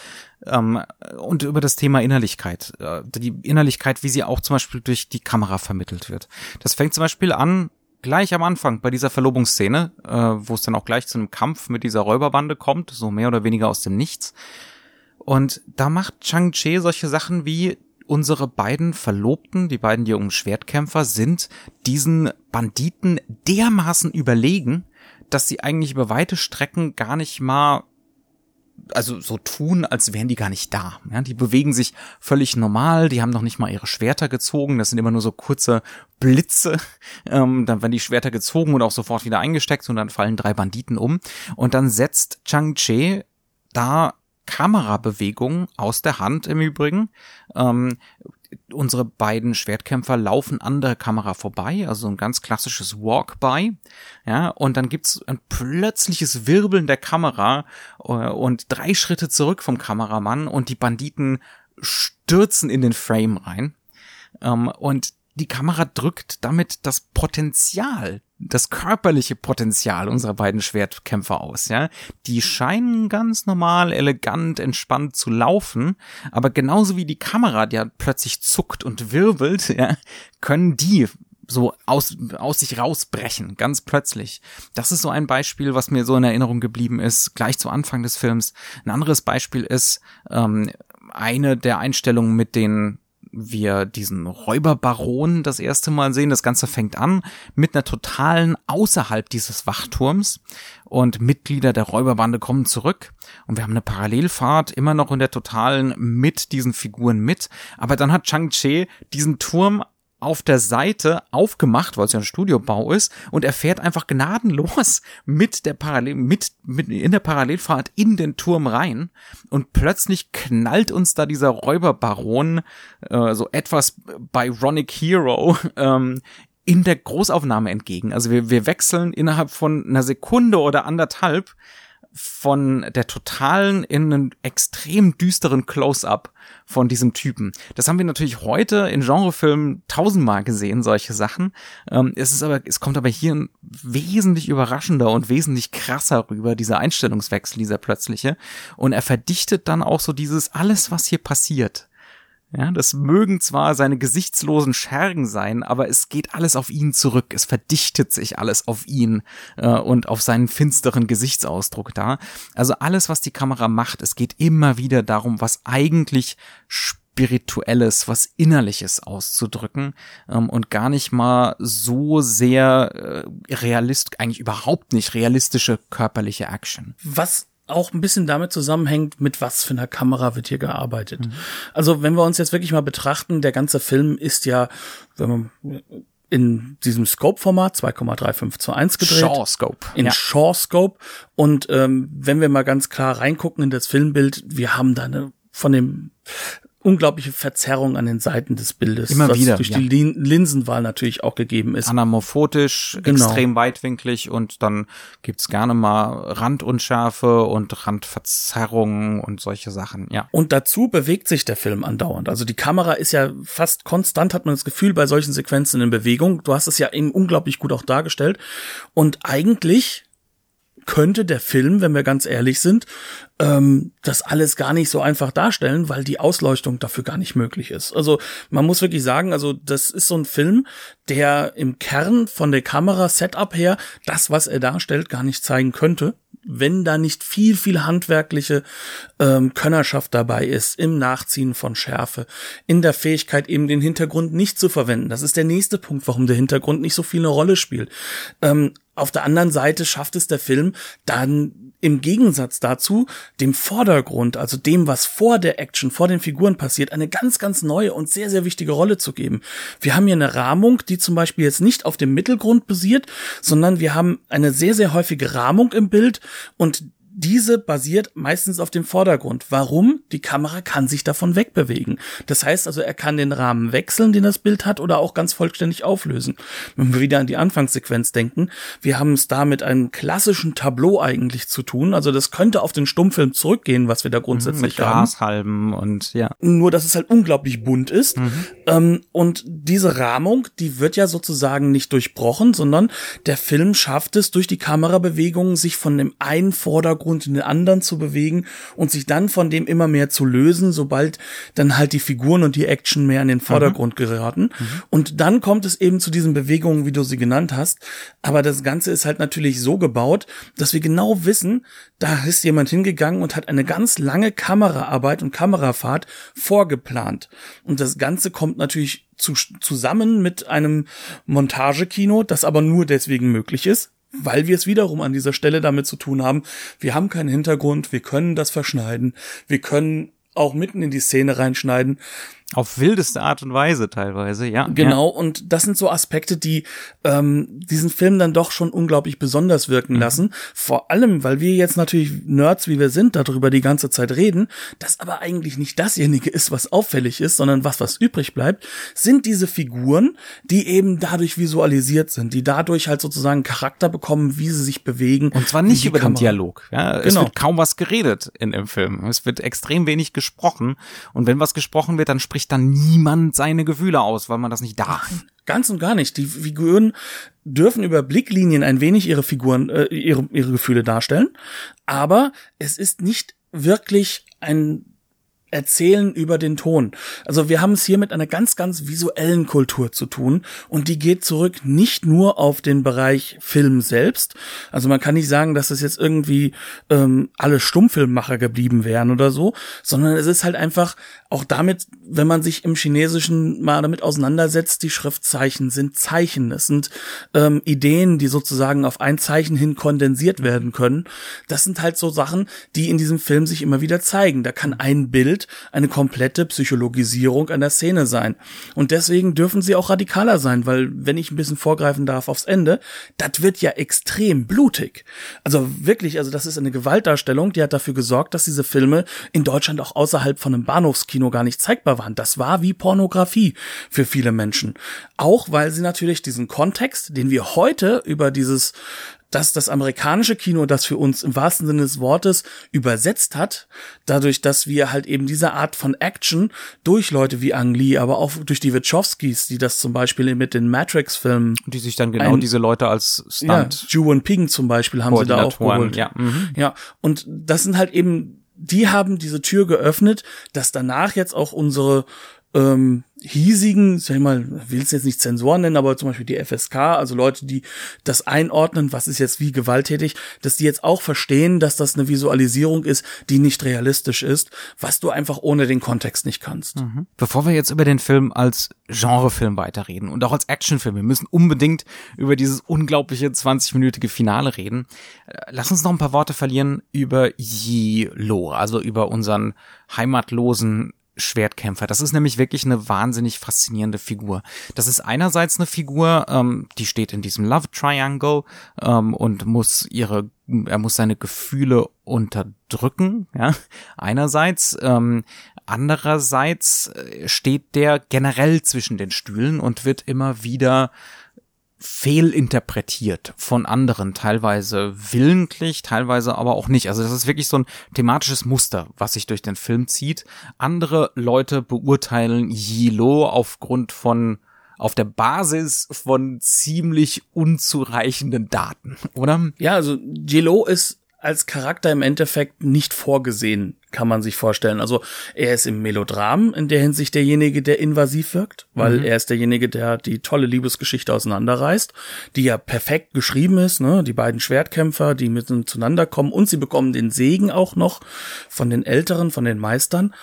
Ähm, und über das Thema Innerlichkeit. Äh, die Innerlichkeit, wie sie auch zum Beispiel durch die Kamera vermittelt wird. Das fängt zum Beispiel an, gleich am Anfang bei dieser Verlobungsszene, äh, wo es dann auch gleich zu einem Kampf mit dieser Räuberbande kommt, so mehr oder weniger aus dem Nichts. Und da macht Chang-Chi solche Sachen wie unsere beiden Verlobten, die beiden jungen Schwertkämpfer, sind diesen Banditen dermaßen überlegen, dass sie eigentlich über weite Strecken gar nicht mal also so tun, als wären die gar nicht da. Ja, die bewegen sich völlig normal, die haben noch nicht mal ihre Schwerter gezogen, das sind immer nur so kurze Blitze. Ähm, dann werden die Schwerter gezogen und auch sofort wieder eingesteckt und dann fallen drei Banditen um. Und dann setzt Chang Che da Kamerabewegung aus der Hand im Übrigen. Ähm, unsere beiden Schwertkämpfer laufen an der Kamera vorbei, also ein ganz klassisches Walk-by, ja, und dann gibt's ein plötzliches Wirbeln der Kamera äh, und drei Schritte zurück vom Kameramann und die Banditen stürzen in den Frame rein. Ähm, und die Kamera drückt damit das Potenzial das körperliche Potenzial unserer beiden Schwertkämpfer aus, ja. Die scheinen ganz normal, elegant, entspannt zu laufen, aber genauso wie die Kamera, die ja plötzlich zuckt und wirbelt, ja, können die so aus, aus sich rausbrechen, ganz plötzlich. Das ist so ein Beispiel, was mir so in Erinnerung geblieben ist, gleich zu Anfang des Films. Ein anderes Beispiel ist ähm, eine der Einstellungen mit den wir diesen Räuberbaron das erste Mal sehen. Das Ganze fängt an mit einer totalen außerhalb dieses Wachturms und Mitglieder der Räuberbande kommen zurück und wir haben eine Parallelfahrt immer noch in der totalen mit diesen Figuren mit. Aber dann hat Chang-Chi diesen Turm auf der Seite aufgemacht, weil es ja ein Studiobau ist, und er fährt einfach gnadenlos <laughs> mit der Parallel, mit, mit in der Parallelfahrt in den Turm rein und plötzlich knallt uns da dieser Räuberbaron äh, so etwas Byronic Hero <laughs> ähm, in der Großaufnahme entgegen. Also wir, wir wechseln innerhalb von einer Sekunde oder anderthalb von der totalen in einen extrem düsteren Close-up von diesem Typen. Das haben wir natürlich heute in Genrefilmen tausendmal gesehen, solche Sachen. Ähm, es ist aber, es kommt aber hier wesentlich überraschender und wesentlich krasser rüber, dieser Einstellungswechsel, dieser plötzliche. Und er verdichtet dann auch so dieses alles, was hier passiert. Ja, das mögen zwar seine gesichtslosen Schergen sein, aber es geht alles auf ihn zurück. Es verdichtet sich alles auf ihn äh, und auf seinen finsteren Gesichtsausdruck da. Also alles, was die Kamera macht, es geht immer wieder darum, was eigentlich spirituelles, was innerliches auszudrücken ähm, und gar nicht mal so sehr äh, realist, eigentlich überhaupt nicht realistische körperliche Action. Was auch ein bisschen damit zusammenhängt, mit was für einer Kamera wird hier gearbeitet. Mhm. Also wenn wir uns jetzt wirklich mal betrachten, der ganze Film ist ja, wenn man in diesem Scope-Format 2,35 zu 1 gedreht. Shaw Scope. In ja. Shaw Scope. Und ähm, wenn wir mal ganz klar reingucken in das Filmbild, wir haben da eine von dem unglaubliche Verzerrung an den Seiten des Bildes. Immer was wieder. Durch ja. die Linsenwahl natürlich auch gegeben ist. Anamorphotisch, genau. extrem weitwinklig und dann gibt's gerne mal Randunschärfe und Randverzerrungen und solche Sachen, ja. Und dazu bewegt sich der Film andauernd. Also die Kamera ist ja fast konstant, hat man das Gefühl, bei solchen Sequenzen in Bewegung. Du hast es ja eben unglaublich gut auch dargestellt. Und eigentlich könnte der Film, wenn wir ganz ehrlich sind, ähm, das alles gar nicht so einfach darstellen, weil die Ausleuchtung dafür gar nicht möglich ist. Also man muss wirklich sagen, also das ist so ein Film, der im Kern von der Kamera-Setup her das, was er darstellt, gar nicht zeigen könnte wenn da nicht viel, viel handwerkliche ähm, Könnerschaft dabei ist, im Nachziehen von Schärfe, in der Fähigkeit eben den Hintergrund nicht zu verwenden. Das ist der nächste Punkt, warum der Hintergrund nicht so viel eine Rolle spielt. Ähm, auf der anderen Seite schafft es der Film dann im Gegensatz dazu dem Vordergrund, also dem, was vor der Action, vor den Figuren passiert, eine ganz, ganz neue und sehr, sehr wichtige Rolle zu geben. Wir haben hier eine Rahmung, die zum Beispiel jetzt nicht auf dem Mittelgrund basiert, sondern wir haben eine sehr, sehr häufige Rahmung im Bild und diese basiert meistens auf dem Vordergrund. Warum? Die Kamera kann sich davon wegbewegen. Das heißt also, er kann den Rahmen wechseln, den das Bild hat, oder auch ganz vollständig auflösen. Wenn wir wieder an die Anfangssequenz denken, wir haben es da mit einem klassischen Tableau eigentlich zu tun. Also das könnte auf den Stummfilm zurückgehen, was wir da grundsätzlich mit Grashalben und ja. Nur, dass es halt unglaublich bunt ist. Mhm. Ähm, und diese Rahmung, die wird ja sozusagen nicht durchbrochen, sondern der Film schafft es durch die Kamerabewegungen, sich von dem einen Vordergrund Vordergrund in den anderen zu bewegen und sich dann von dem immer mehr zu lösen, sobald dann halt die Figuren und die Action mehr in den Vordergrund mhm. geraten. Mhm. Und dann kommt es eben zu diesen Bewegungen, wie du sie genannt hast. Aber das Ganze ist halt natürlich so gebaut, dass wir genau wissen, da ist jemand hingegangen und hat eine ganz lange Kameraarbeit und Kamerafahrt vorgeplant. Und das Ganze kommt natürlich zu, zusammen mit einem Montagekino, das aber nur deswegen möglich ist, weil wir es wiederum an dieser Stelle damit zu tun haben, wir haben keinen Hintergrund, wir können das verschneiden, wir können auch mitten in die Szene reinschneiden. Auf wildeste Art und Weise teilweise, ja. Genau, ja. und das sind so Aspekte, die ähm, diesen Film dann doch schon unglaublich besonders wirken mhm. lassen. Vor allem, weil wir jetzt natürlich Nerds, wie wir sind, darüber die ganze Zeit reden, das aber eigentlich nicht dasjenige ist, was auffällig ist, sondern was, was übrig bleibt, sind diese Figuren, die eben dadurch visualisiert sind, die dadurch halt sozusagen Charakter bekommen, wie sie sich bewegen. Und zwar nicht über Kamera. den Dialog. Ja, genau. Es wird kaum was geredet in dem Film. Es wird extrem wenig gesprochen. Und wenn was gesprochen wird, dann spricht spricht dann niemand seine Gefühle aus, weil man das nicht darf. Ganz und gar nicht. Die Figuren dürfen über Blicklinien ein wenig ihre Figuren, äh, ihre, ihre Gefühle darstellen, aber es ist nicht wirklich ein erzählen über den Ton. Also wir haben es hier mit einer ganz, ganz visuellen Kultur zu tun und die geht zurück nicht nur auf den Bereich Film selbst. Also man kann nicht sagen, dass es jetzt irgendwie ähm, alle Stummfilmmacher geblieben wären oder so, sondern es ist halt einfach auch damit, wenn man sich im Chinesischen mal damit auseinandersetzt, die Schriftzeichen sind Zeichen. Es sind ähm, Ideen, die sozusagen auf ein Zeichen hin kondensiert werden können. Das sind halt so Sachen, die in diesem Film sich immer wieder zeigen. Da kann ein Bild eine komplette Psychologisierung einer Szene sein. Und deswegen dürfen sie auch radikaler sein, weil, wenn ich ein bisschen vorgreifen darf aufs Ende, das wird ja extrem blutig. Also wirklich, also das ist eine Gewaltdarstellung, die hat dafür gesorgt, dass diese Filme in Deutschland auch außerhalb von einem Bahnhofskino gar nicht zeigbar waren. Das war wie Pornografie für viele Menschen. Auch weil sie natürlich diesen Kontext, den wir heute über dieses dass das amerikanische Kino das für uns im wahrsten Sinne des Wortes übersetzt hat, dadurch, dass wir halt eben diese Art von Action durch Leute wie Ang Lee, aber auch durch die Wachowskis, die das zum Beispiel mit den Matrix-Filmen, die sich dann genau ein, diese Leute als Stunt, ja, Ju Ping zum Beispiel haben sie da auch geholt. Ja. Mhm. ja, und das sind halt eben die haben diese Tür geöffnet, dass danach jetzt auch unsere ähm, hiesigen, sag ich mal, will es jetzt nicht Zensoren nennen, aber zum Beispiel die FSK, also Leute, die das einordnen, was ist jetzt wie gewalttätig, dass die jetzt auch verstehen, dass das eine Visualisierung ist, die nicht realistisch ist, was du einfach ohne den Kontext nicht kannst. Mhm. Bevor wir jetzt über den Film als Genrefilm weiterreden und auch als Actionfilm, wir müssen unbedingt über dieses unglaubliche 20-minütige Finale reden. Äh, lass uns noch ein paar Worte verlieren über Yi Lo, also über unseren heimatlosen Schwertkämpfer. Das ist nämlich wirklich eine wahnsinnig faszinierende Figur. Das ist einerseits eine Figur, ähm, die steht in diesem Love Triangle ähm, und muss ihre, er muss seine Gefühle unterdrücken. Ja, einerseits. Ähm, andererseits äh, steht der generell zwischen den Stühlen und wird immer wieder fehlinterpretiert von anderen, teilweise willentlich, teilweise aber auch nicht. Also das ist wirklich so ein thematisches Muster, was sich durch den Film zieht. Andere Leute beurteilen Yilo aufgrund von auf der Basis von ziemlich unzureichenden Daten, <laughs> oder? Ja, also Yilo ist als Charakter im Endeffekt nicht vorgesehen, kann man sich vorstellen. Also er ist im Melodram in der Hinsicht derjenige, der invasiv wirkt, weil mhm. er ist derjenige, der die tolle Liebesgeschichte auseinanderreißt, die ja perfekt geschrieben ist, ne? Die beiden Schwertkämpfer, die miteinander kommen und sie bekommen den Segen auch noch von den Älteren, von den Meistern.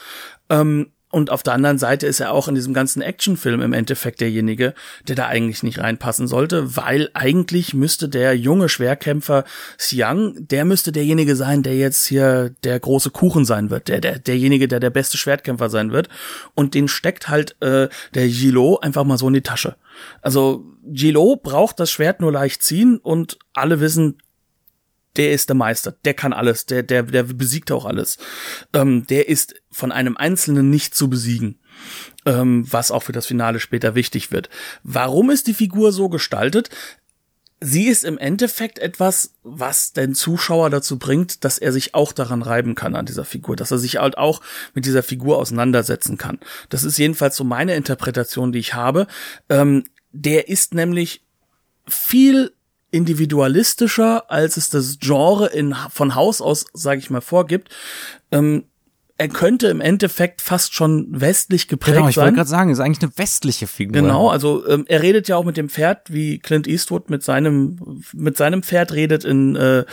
Ähm, und auf der anderen Seite ist er auch in diesem ganzen Actionfilm im Endeffekt derjenige, der da eigentlich nicht reinpassen sollte, weil eigentlich müsste der junge Schwerkämpfer Xiang, der müsste derjenige sein, der jetzt hier der große Kuchen sein wird, der, der derjenige, der der beste Schwertkämpfer sein wird. Und den steckt halt äh, der Gilo einfach mal so in die Tasche. Also Gilo braucht das Schwert nur leicht ziehen und alle wissen, der ist der Meister, der kann alles, der, der, der besiegt auch alles. Ähm, der ist von einem Einzelnen nicht zu besiegen. Ähm, was auch für das Finale später wichtig wird. Warum ist die Figur so gestaltet? Sie ist im Endeffekt etwas, was den Zuschauer dazu bringt, dass er sich auch daran reiben kann an dieser Figur, dass er sich halt auch mit dieser Figur auseinandersetzen kann. Das ist jedenfalls so meine Interpretation, die ich habe. Ähm, der ist nämlich viel individualistischer, als es das Genre in, von Haus aus, sage ich mal, vorgibt. Ähm, er könnte im Endeffekt fast schon westlich geprägt genau, ich sein. wollte gerade sagen, ist eigentlich eine westliche Figur. Genau, also ähm, er redet ja auch mit dem Pferd, wie Clint Eastwood mit seinem mit seinem Pferd redet in äh,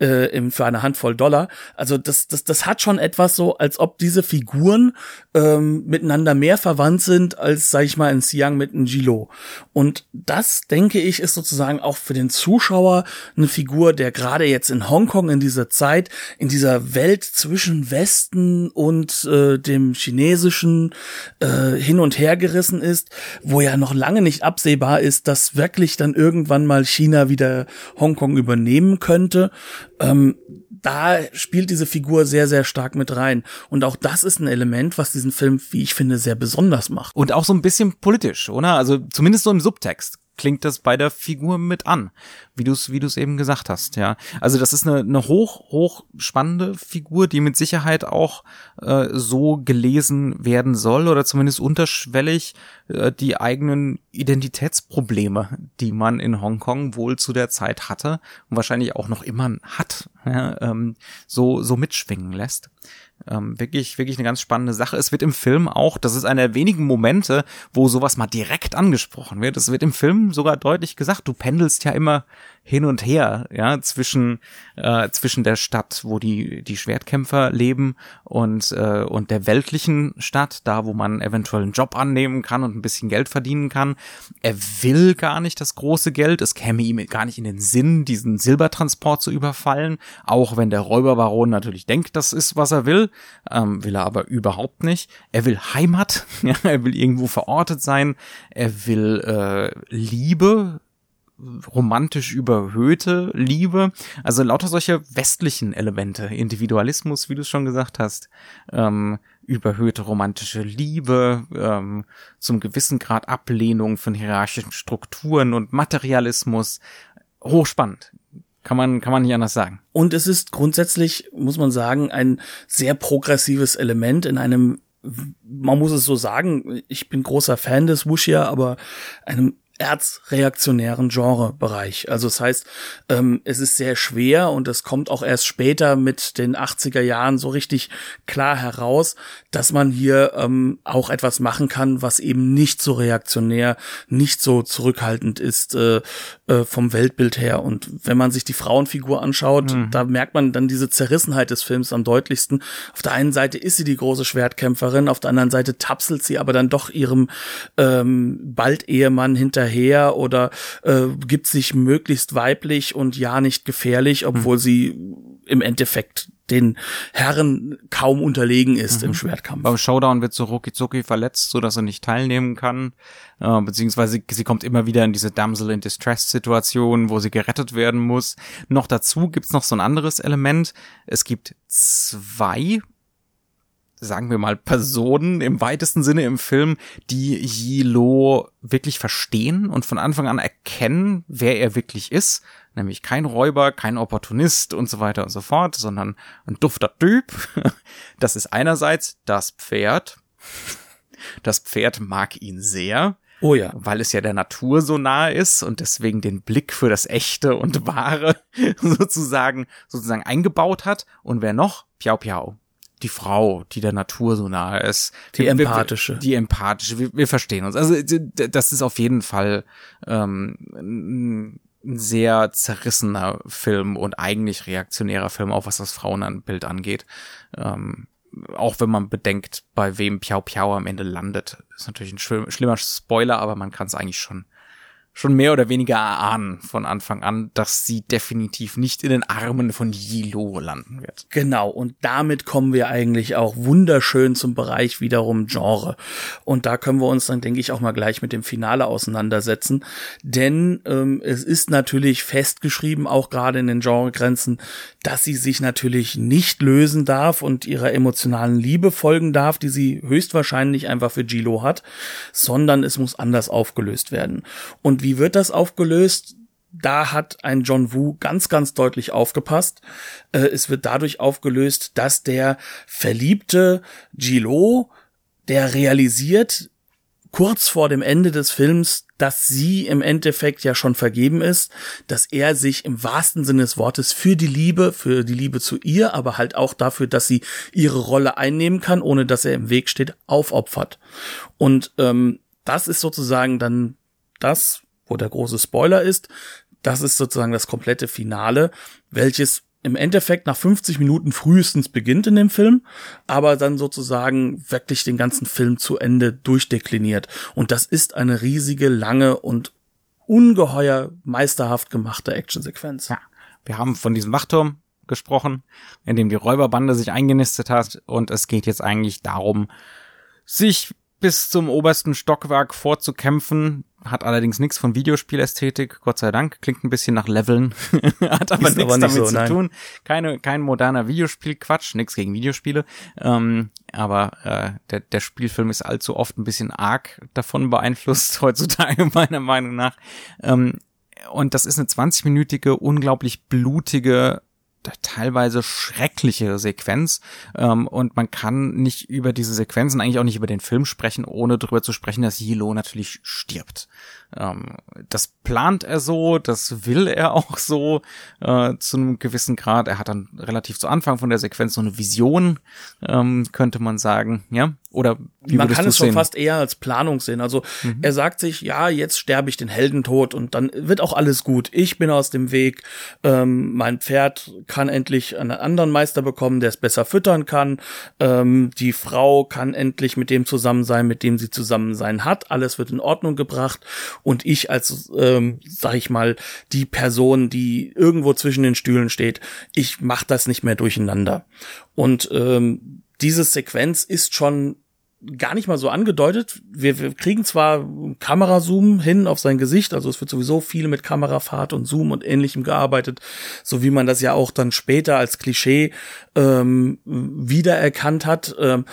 äh, im, für eine Handvoll Dollar. Also das das das hat schon etwas so, als ob diese Figuren ähm, miteinander mehr verwandt sind als sag ich mal ein Siang mit einem Gilo. Und das denke ich ist sozusagen auch für den Zuschauer eine Figur, der gerade jetzt in Hongkong in dieser Zeit in dieser Welt zwischen Westen und äh, dem chinesischen äh, hin und her gerissen ist, wo ja noch lange nicht absehbar ist, dass wirklich dann irgendwann mal China wieder Hongkong übernehmen könnte. Ähm, da spielt diese Figur sehr, sehr stark mit rein. Und auch das ist ein Element, was diesen Film, wie ich finde, sehr besonders macht. Und auch so ein bisschen politisch, oder? Also zumindest so im Subtext klingt das bei der Figur mit an, wie du es wie du es eben gesagt hast, ja. Also das ist eine, eine hoch hoch spannende Figur, die mit Sicherheit auch äh, so gelesen werden soll oder zumindest unterschwellig äh, die eigenen Identitätsprobleme, die man in Hongkong wohl zu der Zeit hatte und wahrscheinlich auch noch immer hat, ja, ähm, so so mitschwingen lässt. Ähm, wirklich, wirklich eine ganz spannende Sache. Es wird im Film auch, das ist einer der wenigen Momente, wo sowas mal direkt angesprochen wird. Es wird im Film sogar deutlich gesagt, du pendelst ja immer hin und her, ja, zwischen, äh, zwischen der Stadt, wo die, die Schwertkämpfer leben und, äh, und der weltlichen Stadt, da wo man eventuell einen Job annehmen kann und ein bisschen Geld verdienen kann. Er will gar nicht das große Geld, es käme ihm gar nicht in den Sinn, diesen Silbertransport zu überfallen, auch wenn der Räuberbaron natürlich denkt, das ist, was er will, ähm, will er aber überhaupt nicht. Er will Heimat, <laughs> ja, er will irgendwo verortet sein, er will äh, Liebe, romantisch überhöhte Liebe. Also lauter solche westlichen Elemente, Individualismus, wie du es schon gesagt hast, ähm, überhöhte romantische Liebe, ähm, zum gewissen Grad Ablehnung von hierarchischen Strukturen und Materialismus. Hochspannend. Kann man, kann man nicht anders sagen. Und es ist grundsätzlich, muss man sagen, ein sehr progressives Element in einem man muss es so sagen, ich bin großer Fan des Wuxia, aber einem erzreaktionären Genrebereich. Also das heißt, ähm, es ist sehr schwer und es kommt auch erst später mit den 80er Jahren so richtig klar heraus, dass man hier ähm, auch etwas machen kann, was eben nicht so reaktionär, nicht so zurückhaltend ist äh, äh, vom Weltbild her. Und wenn man sich die Frauenfigur anschaut, mhm. da merkt man dann diese Zerrissenheit des Films am deutlichsten. Auf der einen Seite ist sie die große Schwertkämpferin, auf der anderen Seite tapselt sie aber dann doch ihrem ähm, bald Ehemann hinter hinterher oder äh, gibt sich möglichst weiblich und ja nicht gefährlich, obwohl mhm. sie im Endeffekt den Herren kaum unterlegen ist mhm. im Schwertkampf. Beim Showdown wird so Rukizuki verletzt, so dass er nicht teilnehmen kann, äh, beziehungsweise sie kommt immer wieder in diese Damsel in Distress Situation, wo sie gerettet werden muss. Noch dazu gibt's noch so ein anderes Element. Es gibt zwei sagen wir mal, Personen im weitesten Sinne im Film, die Yilo wirklich verstehen und von Anfang an erkennen, wer er wirklich ist. Nämlich kein Räuber, kein Opportunist und so weiter und so fort, sondern ein dufter Typ. <laughs> Das ist einerseits das Pferd. Das Pferd mag ihn sehr. Oh ja. Weil es ja der Natur so nahe ist und deswegen den Blick für das Echte und Wahre <laughs> sozusagen, sozusagen eingebaut hat. Und wer noch? Piao Piao die Frau, die der Natur so nahe ist. Die wir, empathische. Wir, die empathische. Wir, wir, verstehen uns. Also das ist auf jeden Fall ähm, ein sehr zerrissener Film und eigentlich reaktionärer Film, auch was das Frauenbild angeht. Ähm, auch wenn man bedenkt, bei wem Piao Piao am Ende landet. ist natürlich ein schlimmer Spoiler, aber man kann es eigentlich schon schon mehr oder weniger erahnen von Anfang an, dass sie definitiv nicht in den Armen von Yilo landen wird. Genau, und damit kommen wir eigentlich auch wunderschön zum Bereich wiederum Genre. Und da können wir uns dann, denke ich, auch mal gleich mit dem Finale auseinandersetzen. Denn ähm, es ist natürlich festgeschrieben, auch gerade in den Genregrenzen, dass sie sich natürlich nicht lösen darf und ihrer emotionalen Liebe folgen darf, die sie höchstwahrscheinlich einfach für Gilo hat, sondern es muss anders aufgelöst werden. Und wie wird das aufgelöst? Da hat ein John Woo ganz, ganz deutlich aufgepasst. Äh, es wird dadurch aufgelöst, dass der verliebte Gilo, der realisiert kurz vor dem Ende des Films, dass sie im Endeffekt ja schon vergeben ist, dass er sich im wahrsten Sinne des Wortes für die Liebe, für die Liebe zu ihr, aber halt auch dafür, dass sie ihre Rolle einnehmen kann, ohne dass er im Weg steht, aufopfert. Und ähm, das ist sozusagen dann das, wo der große Spoiler ist. Das ist sozusagen das komplette Finale, welches im Endeffekt nach 50 Minuten frühestens beginnt in dem Film, aber dann sozusagen wirklich den ganzen Film zu Ende durchdekliniert. Und das ist eine riesige, lange und ungeheuer meisterhaft gemachte Actionsequenz. Ja. Wir haben von diesem Wachturm gesprochen, in dem die Räuberbande sich eingenistet hat und es geht jetzt eigentlich darum, sich bis zum obersten Stockwerk vorzukämpfen, hat allerdings nichts von Videospielästhetik, Gott sei Dank, klingt ein bisschen nach Leveln, <laughs> hat aber nichts damit so, zu nein. tun. Keine, kein moderner Videospielquatsch, nichts gegen Videospiele. Ähm, aber äh, der, der Spielfilm ist allzu oft ein bisschen arg davon beeinflusst <laughs> heutzutage, meiner Meinung nach. Ähm, und das ist eine 20-minütige, unglaublich blutige, teilweise schreckliche Sequenz. Ähm, und man kann nicht über diese Sequenzen, eigentlich auch nicht über den Film sprechen, ohne darüber zu sprechen, dass Yilo natürlich stirbt. Ähm, das plant er so, das will er auch so äh, zu einem gewissen Grad. Er hat dann relativ zu Anfang von der Sequenz so eine Vision, ähm, könnte man sagen, ja? Oder wie Man kann es schon sehen? fast eher als Planung sehen. Also Mhm. er sagt sich, ja, jetzt sterbe ich den Heldentod und dann wird auch alles gut. Ich bin aus dem Weg. Ähm, mein Pferd kann endlich einen anderen Meister bekommen, der es besser füttern kann. Ähm, die Frau kann endlich mit dem zusammen sein, mit dem sie zusammen sein hat. Alles wird in Ordnung gebracht. Und ich als, ähm, sag ich mal, die Person, die irgendwo zwischen den Stühlen steht, ich mach das nicht mehr durcheinander. Und ähm, diese Sequenz ist schon gar nicht mal so angedeutet. Wir, wir kriegen zwar Kamerazoom hin auf sein Gesicht, also es wird sowieso viel mit Kamerafahrt und Zoom und ähnlichem gearbeitet, so wie man das ja auch dann später als Klischee ähm, wiedererkannt hat. Ähm,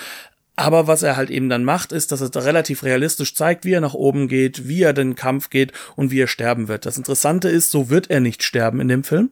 aber was er halt eben dann macht, ist, dass er da relativ realistisch zeigt, wie er nach oben geht, wie er den Kampf geht und wie er sterben wird. Das Interessante ist, so wird er nicht sterben in dem Film.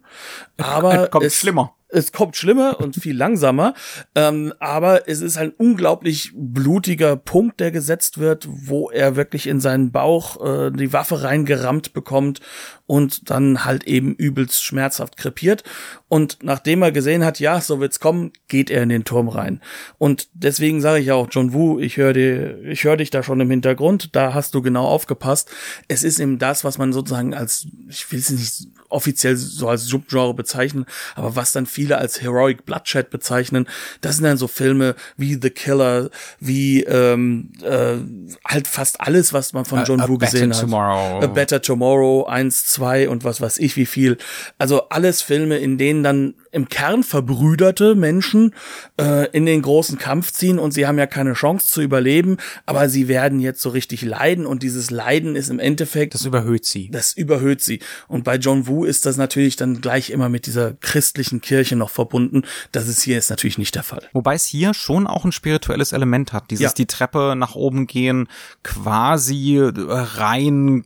Aber kommt es, schlimmer. Es kommt schlimmer und viel langsamer, ähm, aber es ist ein unglaublich blutiger Punkt, der gesetzt wird, wo er wirklich in seinen Bauch äh, die Waffe reingerammt bekommt und dann halt eben übelst schmerzhaft krepiert. Und nachdem er gesehen hat, ja, so wird's kommen, geht er in den Turm rein. Und deswegen sage ich auch, John Woo, ich höre dir, ich höre dich da schon im Hintergrund, da hast du genau aufgepasst. Es ist eben das, was man sozusagen als, ich will es nicht offiziell so als Subgenre bezeichnen, aber was dann viele als Heroic Bloodshed bezeichnen, das sind dann so Filme wie The Killer, wie ähm, äh, halt fast alles, was man von John A Woo gesehen hat. Tomorrow. A Better Tomorrow, 1, 2 und was weiß ich wie viel. Also alles Filme, in denen dann im Kern verbrüderte Menschen äh, in den großen Kampf ziehen und sie haben ja keine Chance zu überleben, aber sie werden jetzt so richtig leiden und dieses Leiden ist im Endeffekt Das überhöht sie. das überhöht sie. Und bei John Woo ist das natürlich dann gleich immer mit dieser christlichen Kirche noch verbunden. Das ist hier jetzt natürlich nicht der Fall. Wobei es hier schon auch ein spirituelles Element hat. Dieses Ja. die Treppe nach oben gehen, quasi rein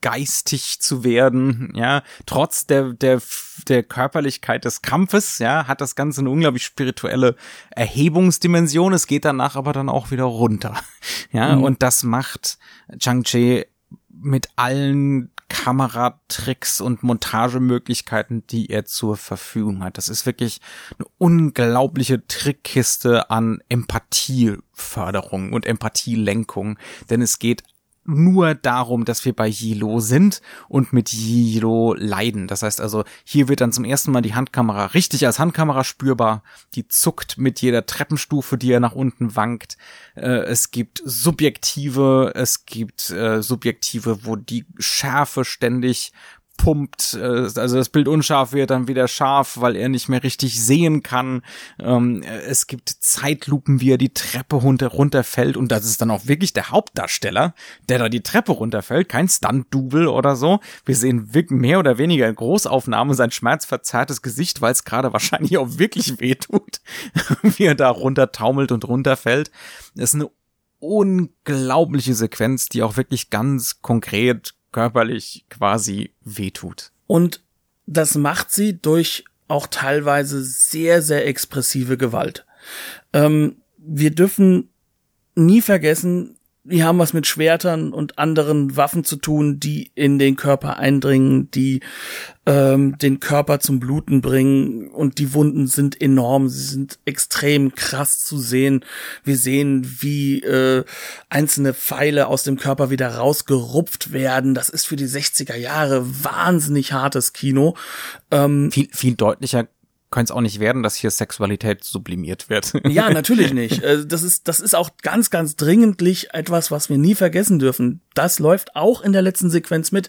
geistig zu werden, ja, trotz der, der, der Körperlichkeit des Kampfes, ja, hat das Ganze eine unglaublich spirituelle Erhebungsdimension. Es geht danach aber dann auch wieder runter, <laughs> ja, und das macht Chang-Chi mit allen Kameratricks und Montagemöglichkeiten, die er zur Verfügung hat. Das ist wirklich eine unglaubliche Trickkiste an Empathieförderung und Empathielenkung, denn es geht nur darum, dass wir bei Yilo sind und mit Yilo leiden. Das heißt also, hier wird dann zum ersten Mal die Handkamera richtig als Handkamera spürbar. Die zuckt mit jeder Treppenstufe, die er nach unten wankt. Äh, es gibt subjektive, es gibt äh, subjektive, wo die Schärfe ständig pumpt, äh, also das Bild unscharf wird dann wieder scharf, weil er nicht mehr richtig sehen kann. Ähm, äh, es gibt Zeitlupen, wie er die Treppe runter runterfällt und das ist dann auch wirklich der Hauptdarsteller, der da die Treppe runterfällt, kein Stunt-Double oder so. Wir sehen mehr oder weniger in Großaufnahme sein schmerzverzerrtes Gesicht, weil es gerade wahrscheinlich auch wirklich wehtut, <laughs> wie er da runtertaumelt und runterfällt. Das ist eine unglaubliche Sequenz, die auch wirklich ganz konkret körperlich quasi wehtut. Und das macht sie durch auch teilweise sehr, sehr expressive Gewalt. Ähm, wir dürfen nie vergessen, wir haben was mit Schwertern und anderen Waffen zu tun, die in den Körper eindringen, die ähm, den Körper zum Bluten bringen und die Wunden sind enorm, sie sind extrem krass zu sehen. Wir sehen, wie äh, einzelne Pfeile aus dem Körper wieder rausgerupft werden. Das ist für die 60er Jahre wahnsinnig hartes Kino. Ähm, Viel, viel deutlicher könnte es auch nicht werden, dass hier Sexualität sublimiert wird. Ja, natürlich <laughs> nicht. Äh, Das ist, das ist auch ganz, ganz dringentlich etwas, was wir nie vergessen dürfen. Das läuft auch in der letzten Sequenz mit.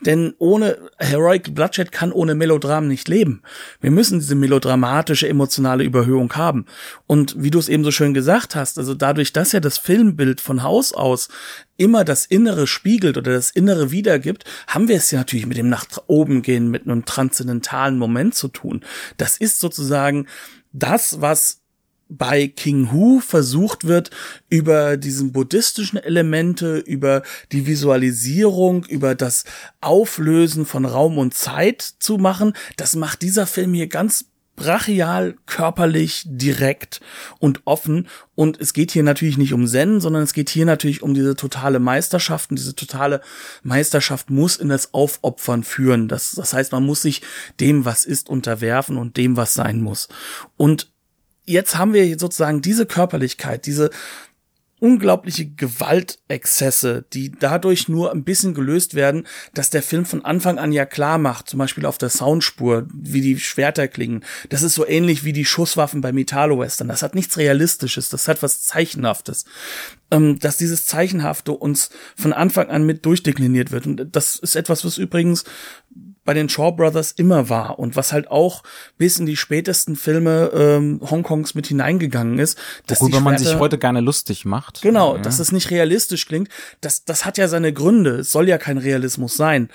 Denn ohne Heroic Bloodshed kann ohne Melodram nicht leben. Wir müssen diese melodramatische, emotionale Überhöhung haben. Und wie du es eben so schön gesagt hast, also dadurch, dass ja das Filmbild von Haus aus immer das Innere spiegelt oder das Innere wiedergibt, haben wir es ja natürlich mit dem nach oben gehen, mit einem transzendentalen Moment zu tun. Das ist sozusagen das, was bei King Hu versucht wird, über diesen buddhistischen Elemente, über die Visualisierung, über das Auflösen von Raum und Zeit zu machen. Das macht dieser Film hier ganz brachial, körperlich, direkt und offen. Und es geht hier natürlich nicht um Zen, sondern es geht hier natürlich um diese totale Meisterschaft. Und diese totale Meisterschaft muss in das Aufopfern führen. Das, das heißt, man muss sich dem, was ist, unterwerfen und dem, was sein muss. Und jetzt haben wir sozusagen diese Körperlichkeit, diese unglaubliche Gewaltexzesse, die dadurch nur ein bisschen gelöst werden, dass der Film von Anfang an ja klar macht, zum Beispiel auf der Soundspur, wie die Schwerter klingen. Das ist so ähnlich wie die Schusswaffen beim Italo-Western. Das hat nichts Realistisches, das hat was Zeichenhaftes. Ähm, dass dieses Zeichenhafte uns von Anfang an mit durchdekliniert wird. Und das ist etwas, was übrigens bei den Shaw Brothers immer war und was halt auch bis in die spätesten Filme ähm, Hongkongs mit hineingegangen ist. Dass Worüber man sich heute gerne lustig macht. Genau, ja. dass es nicht realistisch klingt. Das, das hat ja seine Gründe. Es soll ja kein Realismus sein.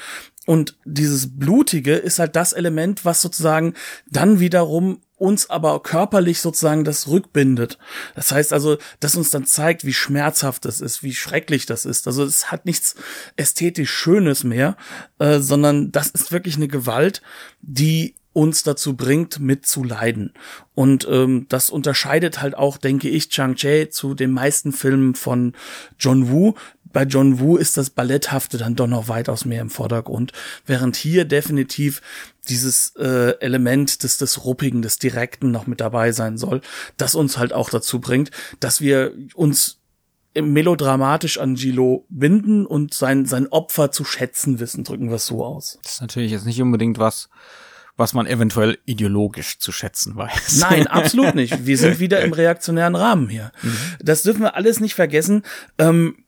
Und dieses Blutige ist halt das Element, was sozusagen dann wiederum uns aber körperlich sozusagen das rückbindet. Das heißt also, dass uns dann zeigt, wie schmerzhaft das ist, wie schrecklich das ist. Also es hat nichts ästhetisch Schönes mehr, äh, sondern das ist wirklich eine Gewalt, die uns dazu bringt, mitzuleiden. Und ähm, das unterscheidet halt auch, denke ich, Chang-Chi zu den meisten Filmen von John Woo, bei John Woo ist das Balletthafte dann doch noch weitaus mehr im Vordergrund, während hier definitiv dieses äh, Element des, des Ruppigen, des Direkten noch mit dabei sein soll, das uns halt auch dazu bringt, dass wir uns melodramatisch an Gilo binden und sein, sein Opfer zu schätzen wissen, drücken wir es so aus. Das ist natürlich jetzt nicht unbedingt was, was man eventuell ideologisch zu schätzen weiß. Nein, <laughs> absolut nicht. Wir sind wieder im reaktionären Rahmen hier. Mhm. Das dürfen wir alles nicht vergessen. Ähm,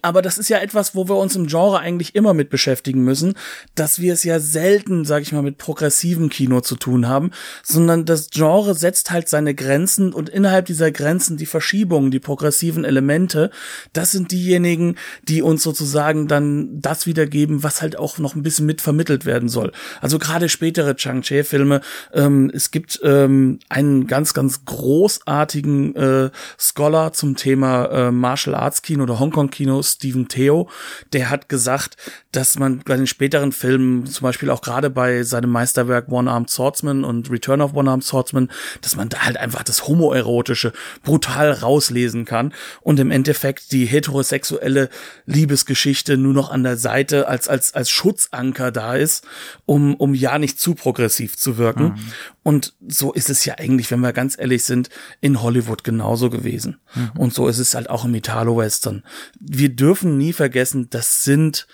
aber das ist ja etwas, wo wir uns im Genre eigentlich immer mit beschäftigen müssen, dass wir es ja selten, sag ich mal, mit progressivem Kino zu tun haben, sondern das Genre setzt halt seine Grenzen und innerhalb dieser Grenzen die Verschiebungen, die progressiven Elemente, das sind diejenigen, die uns sozusagen dann das wiedergeben, was halt auch noch ein bisschen mit vermittelt werden soll. Also gerade spätere Chang-Chi-Filme, ähm, es gibt ähm, einen ganz, ganz großartigen äh, Scholar zum Thema äh, Martial Arts Kino oder Hongkong Kino, Stephen Theo, der hat gesagt, dass man bei den späteren Filmen, zum Beispiel auch gerade bei seinem Meisterwerk One-Armed Swordsman und Return of One-Armed Swordsman, dass man da halt einfach das Homoerotische brutal rauslesen kann und im Endeffekt die heterosexuelle Liebesgeschichte nur noch an der Seite als, als, als Schutzanker da ist, um, um ja nicht zu progressiv zu wirken. Mhm. Und so ist es ja eigentlich, wenn wir ganz ehrlich sind, in Hollywood genauso gewesen. Mhm. Und so ist es halt auch im Italo-Western. Wir dürfen nie vergessen, das sind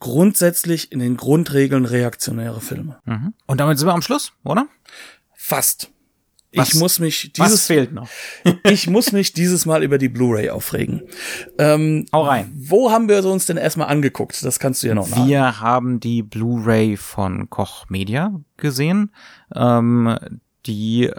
grundsätzlich in den Grundregeln reaktionäre Filme. Mhm. Und damit sind wir am Schluss, oder? Fast. Was, ich muss mich dieses was fehlt noch. <laughs> ich muss mich dieses Mal über die Blu-ray aufregen. Ähm, Hau rein. Wo haben wir uns denn erstmal angeguckt? Das kannst du ja noch sagen. Wir haben die Blu-ray von Koch Media gesehen, ähm, die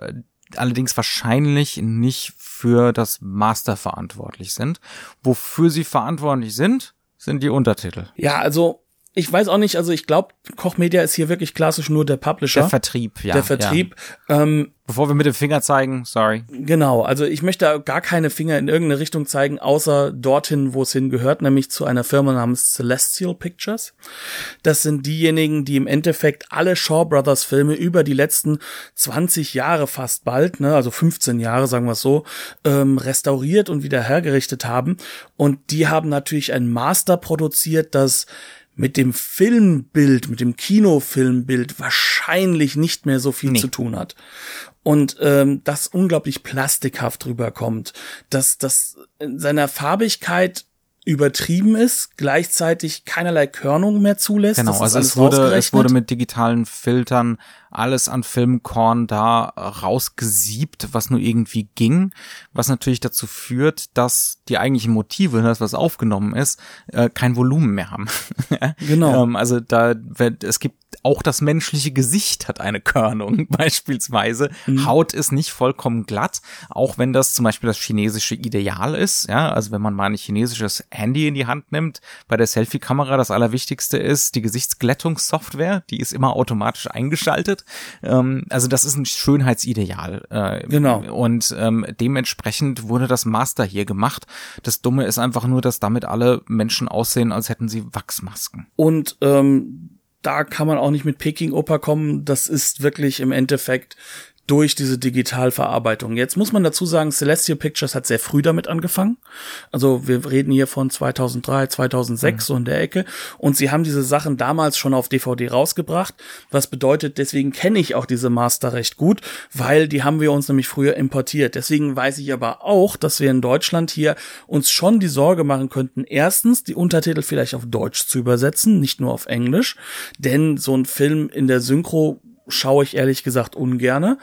allerdings wahrscheinlich nicht für das Master verantwortlich sind. Wofür sie verantwortlich sind, sind die Untertitel. Ja, also ich weiß auch nicht, also ich glaube, Koch Media ist hier wirklich klassisch nur der Publisher. Der Vertrieb, ja. Der Vertrieb. Ja. Ähm, Bevor wir mit dem Finger zeigen, sorry. Genau, also ich möchte gar keine Finger in irgendeine Richtung zeigen, außer dorthin, wo es hingehört, nämlich zu einer Firma namens Celestial Pictures. Das sind diejenigen, die im Endeffekt alle Shaw Brothers Filme über die letzten 20 Jahre fast bald, ne, also 15 Jahre, sagen wir es so, ähm, restauriert und wieder hergerichtet haben. Und die haben natürlich ein Master produziert, das mit dem Filmbild, mit dem Kinofilmbild wahrscheinlich nicht mehr so viel nee. zu tun hat. Und ähm, das unglaublich plastikhaft rüberkommt, dass das in seiner Farbigkeit übertrieben ist, gleichzeitig keinerlei Körnung mehr zulässt. Genau, also es wurde, es wurde mit digitalen Filtern alles an Filmkorn da rausgesiebt, was nur irgendwie ging, was natürlich dazu führt, dass die eigentlichen Motive, das was aufgenommen ist, äh, kein Volumen mehr haben. <laughs> Genau. ähm, also da wird, es gibt auch das menschliche Gesicht hat eine Körnung <laughs> beispielsweise. Mhm. Haut ist nicht vollkommen glatt, auch wenn das zum Beispiel das chinesische Ideal ist. Ja, also wenn man mal ein chinesisches Handy in die Hand nimmt, bei der Selfie-Kamera das Allerwichtigste ist die Gesichtsglättungssoftware, die ist immer automatisch eingeschaltet. Ähm, also das ist ein Schönheitsideal. Äh, genau. Und ähm, dementsprechend wurde das Master hier gemacht. Das Dumme ist einfach nur, dass damit alle Menschen aussehen, als hätten sie Wachsmasken. Und ähm, da kann man auch nicht mit Peking-Oper kommen. Das ist wirklich im Endeffekt durch diese Digitalverarbeitung. Jetzt muss man dazu sagen, Celestial Pictures hat sehr früh damit angefangen. Also wir reden hier von 2003, 2006 mhm. so in der Ecke. Und sie haben diese Sachen damals schon auf DVD rausgebracht. Was bedeutet, deswegen kenne ich auch diese Master recht gut, weil die haben wir uns nämlich früher importiert. Deswegen weiß ich aber auch, dass wir in Deutschland hier uns schon die Sorge machen könnten, erstens die Untertitel vielleicht auf Deutsch zu übersetzen, nicht nur auf Englisch. Denn so ein Film in der Synchro schaue ich ehrlich gesagt ungerne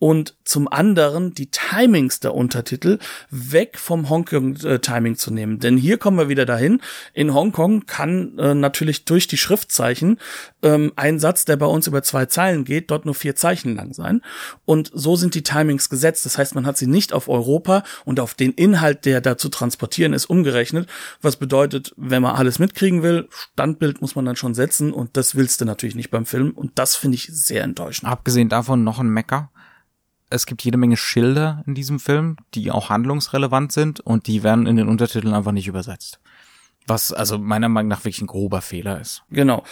und zum anderen die Timings der Untertitel weg vom Hongkong-Timing zu nehmen. Denn hier kommen wir wieder dahin. In Hongkong kann äh, natürlich durch die Schriftzeichen ähm, ein Satz, der bei uns über zwei Zeilen geht, dort nur vier Zeichen lang sein. Und so sind die Timings gesetzt. Das heißt, man hat sie nicht auf Europa und auf den Inhalt, der da zu transportieren ist, umgerechnet. Was bedeutet, wenn man alles mitkriegen will, Standbild muss man dann schon setzen und das willst du natürlich nicht beim Film. Und das finde ich sehr enttäuschend. Abgesehen davon noch ein Mecker es gibt jede Menge Schilder in diesem Film, die auch handlungsrelevant sind und die werden in den Untertiteln einfach nicht übersetzt. Was also meiner Meinung nach wirklich ein grober Fehler ist. Genau.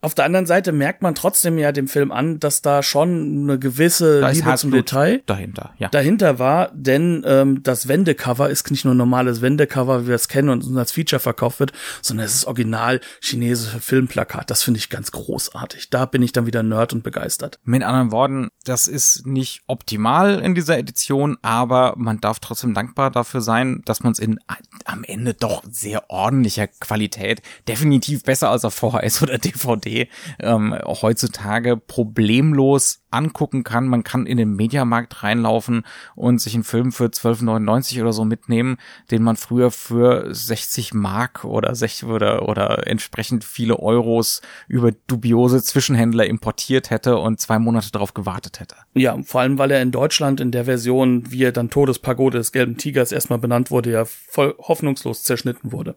Auf der anderen Seite merkt man trotzdem ja dem Film an, dass da schon eine gewisse da Liebe zum Detail dahinter, ja. dahinter war, denn ähm, das Wendecover ist nicht nur ein normales Wendecover, wie wir es kennen und uns als Feature verkauft wird, sondern es ist original chinesische Filmplakat. Das finde ich ganz großartig. Da bin ich dann wieder Nerd und begeistert. Mit anderen Worten, das ist nicht optimal in dieser Edition, aber man darf trotzdem dankbar dafür sein, dass man es in am Ende doch sehr ordentlicher Qualität, definitiv besser als auf VHS oder <laughs> DVD Ähm, heutzutage problemlos angucken kann. Man kann in den Mediamarkt reinlaufen und sich einen Film für 12,99 oder so mitnehmen, den man früher für 60 Mark oder 60 oder, oder entsprechend viele Euros über dubiose Zwischenhändler importiert hätte und zwei Monate darauf gewartet hätte. Ja, vor allem, weil er in Deutschland in der Version, wie er dann Todespagode des Gelben Tigers erstmal benannt wurde, ja voll hoffnungslos zerschnitten wurde.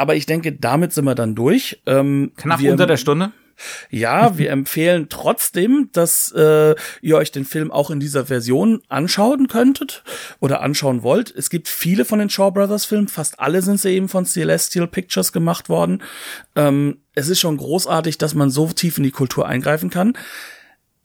Aber ich denke, damit sind wir dann durch. Ähm, Knapp unter der Stunde. Ja, wir <laughs> empfehlen trotzdem, dass äh, ihr euch den Film auch in dieser Version anschauen könntet oder anschauen wollt. Es gibt viele von den Shaw Brothers Filmen, fast alle sind sie eben von Celestial Pictures gemacht worden. Ähm, es ist schon großartig, dass man so tief in die Kultur eingreifen kann.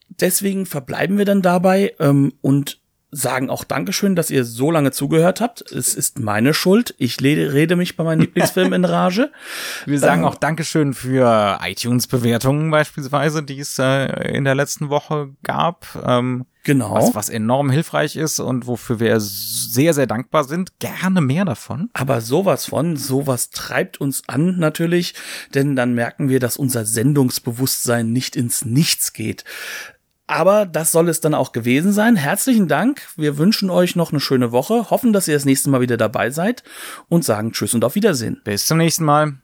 Deswegen verbleiben wir dann dabei ähm, und sagen auch Dankeschön, dass ihr so lange zugehört habt. Es ist meine Schuld. Ich rede mich bei meinen Lieblingsfilmen in Rage. <laughs> Wir sagen ähm, auch Dankeschön für iTunes-Bewertungen beispielsweise, die es äh, in der letzten Woche gab. Ähm, genau. Was, was enorm hilfreich ist und wofür wir sehr, sehr dankbar sind. Gerne mehr davon. Aber sowas von, sowas treibt uns an natürlich, denn dann merken wir, dass unser Sendungsbewusstsein nicht ins Nichts geht. Aber das soll es dann auch gewesen sein. Herzlichen Dank. Wir wünschen euch noch eine schöne Woche, hoffen, dass ihr das nächste Mal wieder dabei seid und sagen Tschüss und auf Wiedersehen. Bis zum nächsten Mal.